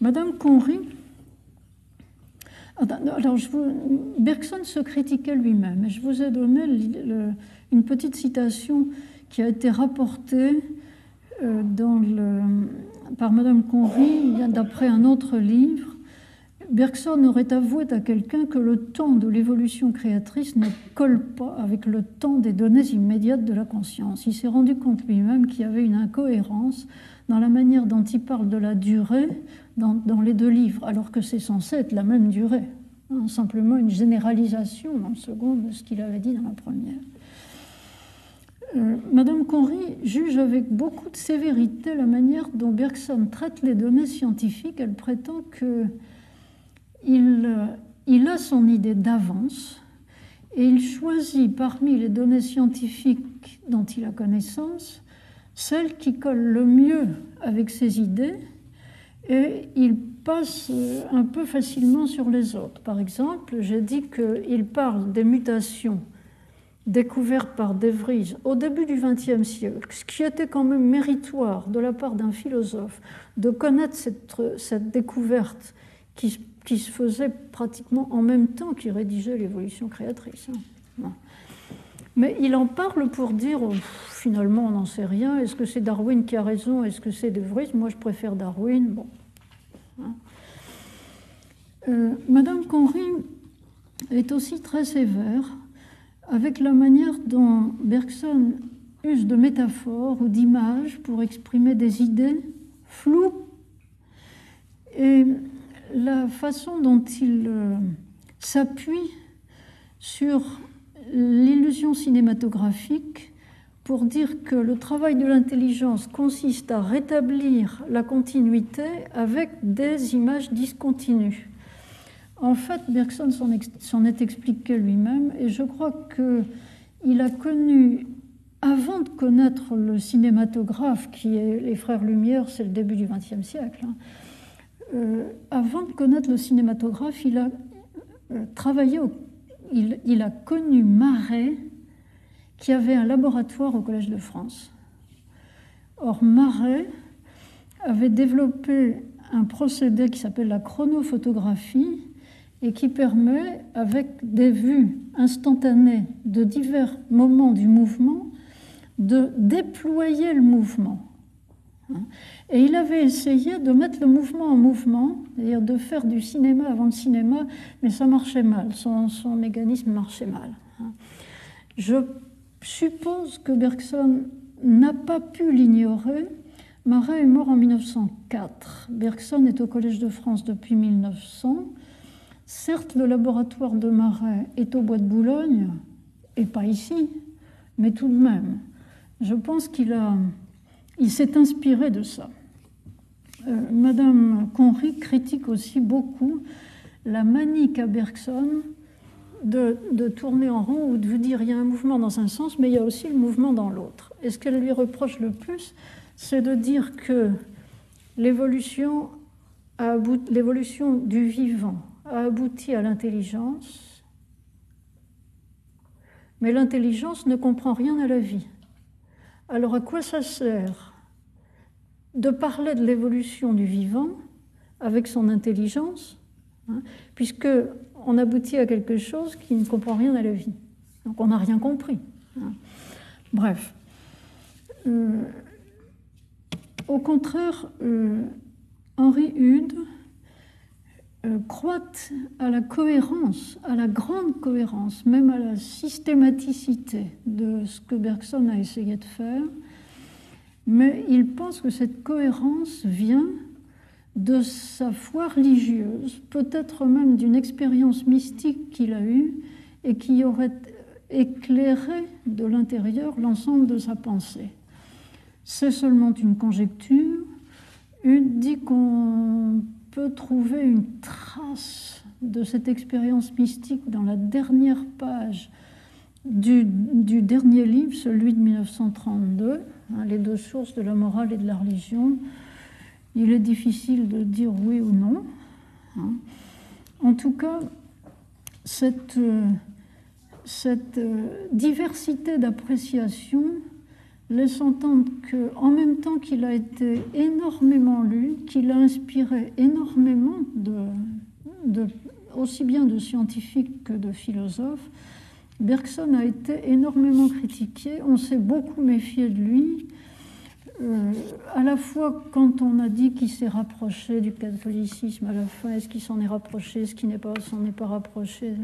Madame Conry, alors je Bergson se critiquait lui-même, je vous ai donné une petite citation qui a été rapportée euh, par Madame Conry d'après un autre livre Bergson aurait avoué à quelqu'un que le temps de l'évolution créatrice ne colle pas avec le temps des données immédiates de la conscience. Il s'est rendu compte lui-même qu'il y avait une incohérence dans la manière dont il parle de la durée dans, les deux livres, alors que c'est censé être la même durée. Hein, simplement une généralisation dans le second de ce qu'il avait dit dans la première. Euh, Madame Conry juge avec beaucoup de sévérité la manière dont Bergson traite les données scientifiques. Elle prétend que euh, il, a son idée d'avance et il choisit parmi les données scientifiques dont il a connaissance celles qui collent le mieux avec ses idées et il passe euh, un peu facilement sur les autres. Par exemple, j'ai dit qu'il parle des mutations découvertes par De Vries au début du XXe siècle, ce qui était quand même méritoire de la part d'un philosophe de connaître cette, cette découverte qui qui se faisait pratiquement en même temps qu'il rédigeait l'évolution créatrice. Hein. Mais il en parle pour dire oh, finalement on n'en sait rien. Est-ce que c'est Darwin qui a raison? Est-ce que c'est De Vries? Moi je préfère Darwin. Bon. Hein. Euh, Madame Conry est aussi très sévère avec la manière dont Bergson use de métaphores ou d'images pour exprimer des idées floues et la façon dont il euh, s'appuie sur l'illusion cinématographique pour dire que le travail de l'intelligence consiste à rétablir la continuité avec des images discontinues. En fait, Bergson s'en est expliqué lui-même et je crois qu'il a connu, avant de connaître le cinématographe, qui est les Frères Lumière, c'est le début du XXe siècle, hein, euh, avant de connaître le cinématographe, il a euh, travaillé, il, a connu Marais, qui avait un laboratoire au Collège de France. Or, Marais avait développé un procédé qui s'appelle la chronophotographie et qui permet, avec des vues instantanées de divers moments du mouvement, de déployer le mouvement. Et il avait essayé de mettre le mouvement en mouvement, c'est-à-dire de faire du cinéma avant le cinéma, mais ça marchait mal, son, mécanisme marchait mal. Je suppose que Bergson n'a pas pu l'ignorer. Marais est mort en 1904. Bergson est au Collège de France depuis 1900. Certes, le laboratoire de Marais est au Bois de Boulogne, et pas ici, mais tout de même. Je pense qu'il a, il s'est inspiré de ça. Euh, Madame Conry critique aussi beaucoup la manie qu'a Bergson de, tourner en rond ou de vous dire il y a un mouvement dans un sens, mais il y a aussi le mouvement dans l'autre. Et ce qu'elle lui reproche le plus, c'est de dire que l'évolution du vivant a abouti à l'intelligence, mais l'intelligence ne comprend rien à la vie. Alors à quoi ça sert de parler de l'évolution du vivant avec son intelligence, hein, puisque on aboutit à quelque chose qui ne comprend rien à la vie. Donc on n'a rien compris. Hein. Bref. Euh, au contraire, euh, Henri Hude euh, croit à la cohérence, à la grande cohérence, même à la systématicité de ce que Bergson a essayé de faire, mais il pense que cette cohérence vient de sa foi religieuse, peut-être même d'une expérience mystique qu'il a eue et qui aurait éclairé de l'intérieur l'ensemble de sa pensée. C'est seulement une conjecture. Une dit qu'on peut trouver une trace de cette expérience mystique dans la dernière page du, dernier livre, celui de 1932, hein, Les deux sources de la morale et de la religion. Il est difficile de dire oui ou non. Hein. En tout cas, cette, cette euh, diversité d'appréciation laisse entendre qu'en même temps qu'il a été énormément lu, qu'il a inspiré énormément de, aussi bien de scientifiques que de philosophes, Bergson a été énormément critiqué, on s'est beaucoup méfié de lui, euh, à la fois quand on a dit qu'il s'est rapproché du catholicisme, à la fin, est-ce qu'il s'en est rapproché, est-ce qu'il n'est pas, s'en est pas rapproché,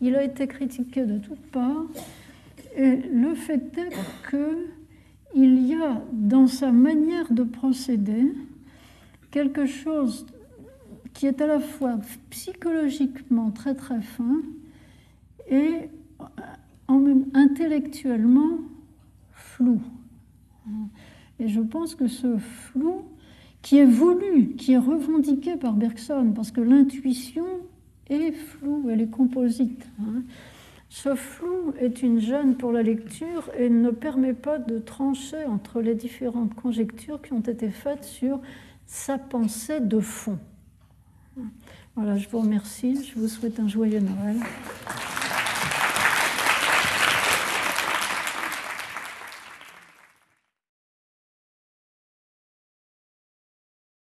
il a été critiqué de toutes parts. Et le fait est que il y a dans sa manière de procéder quelque chose qui est à la fois psychologiquement très très fin et même intellectuellement flou. Et je pense que ce flou, qui est voulu, qui est revendiqué par Bergson, parce que l'intuition est floue, elle est composite. Hein, ce flou est une gêne pour la lecture et ne permet pas de trancher entre les différentes conjectures qui ont été faites sur sa pensée de fond. Voilà, je vous remercie, je vous souhaite un joyeux Noël.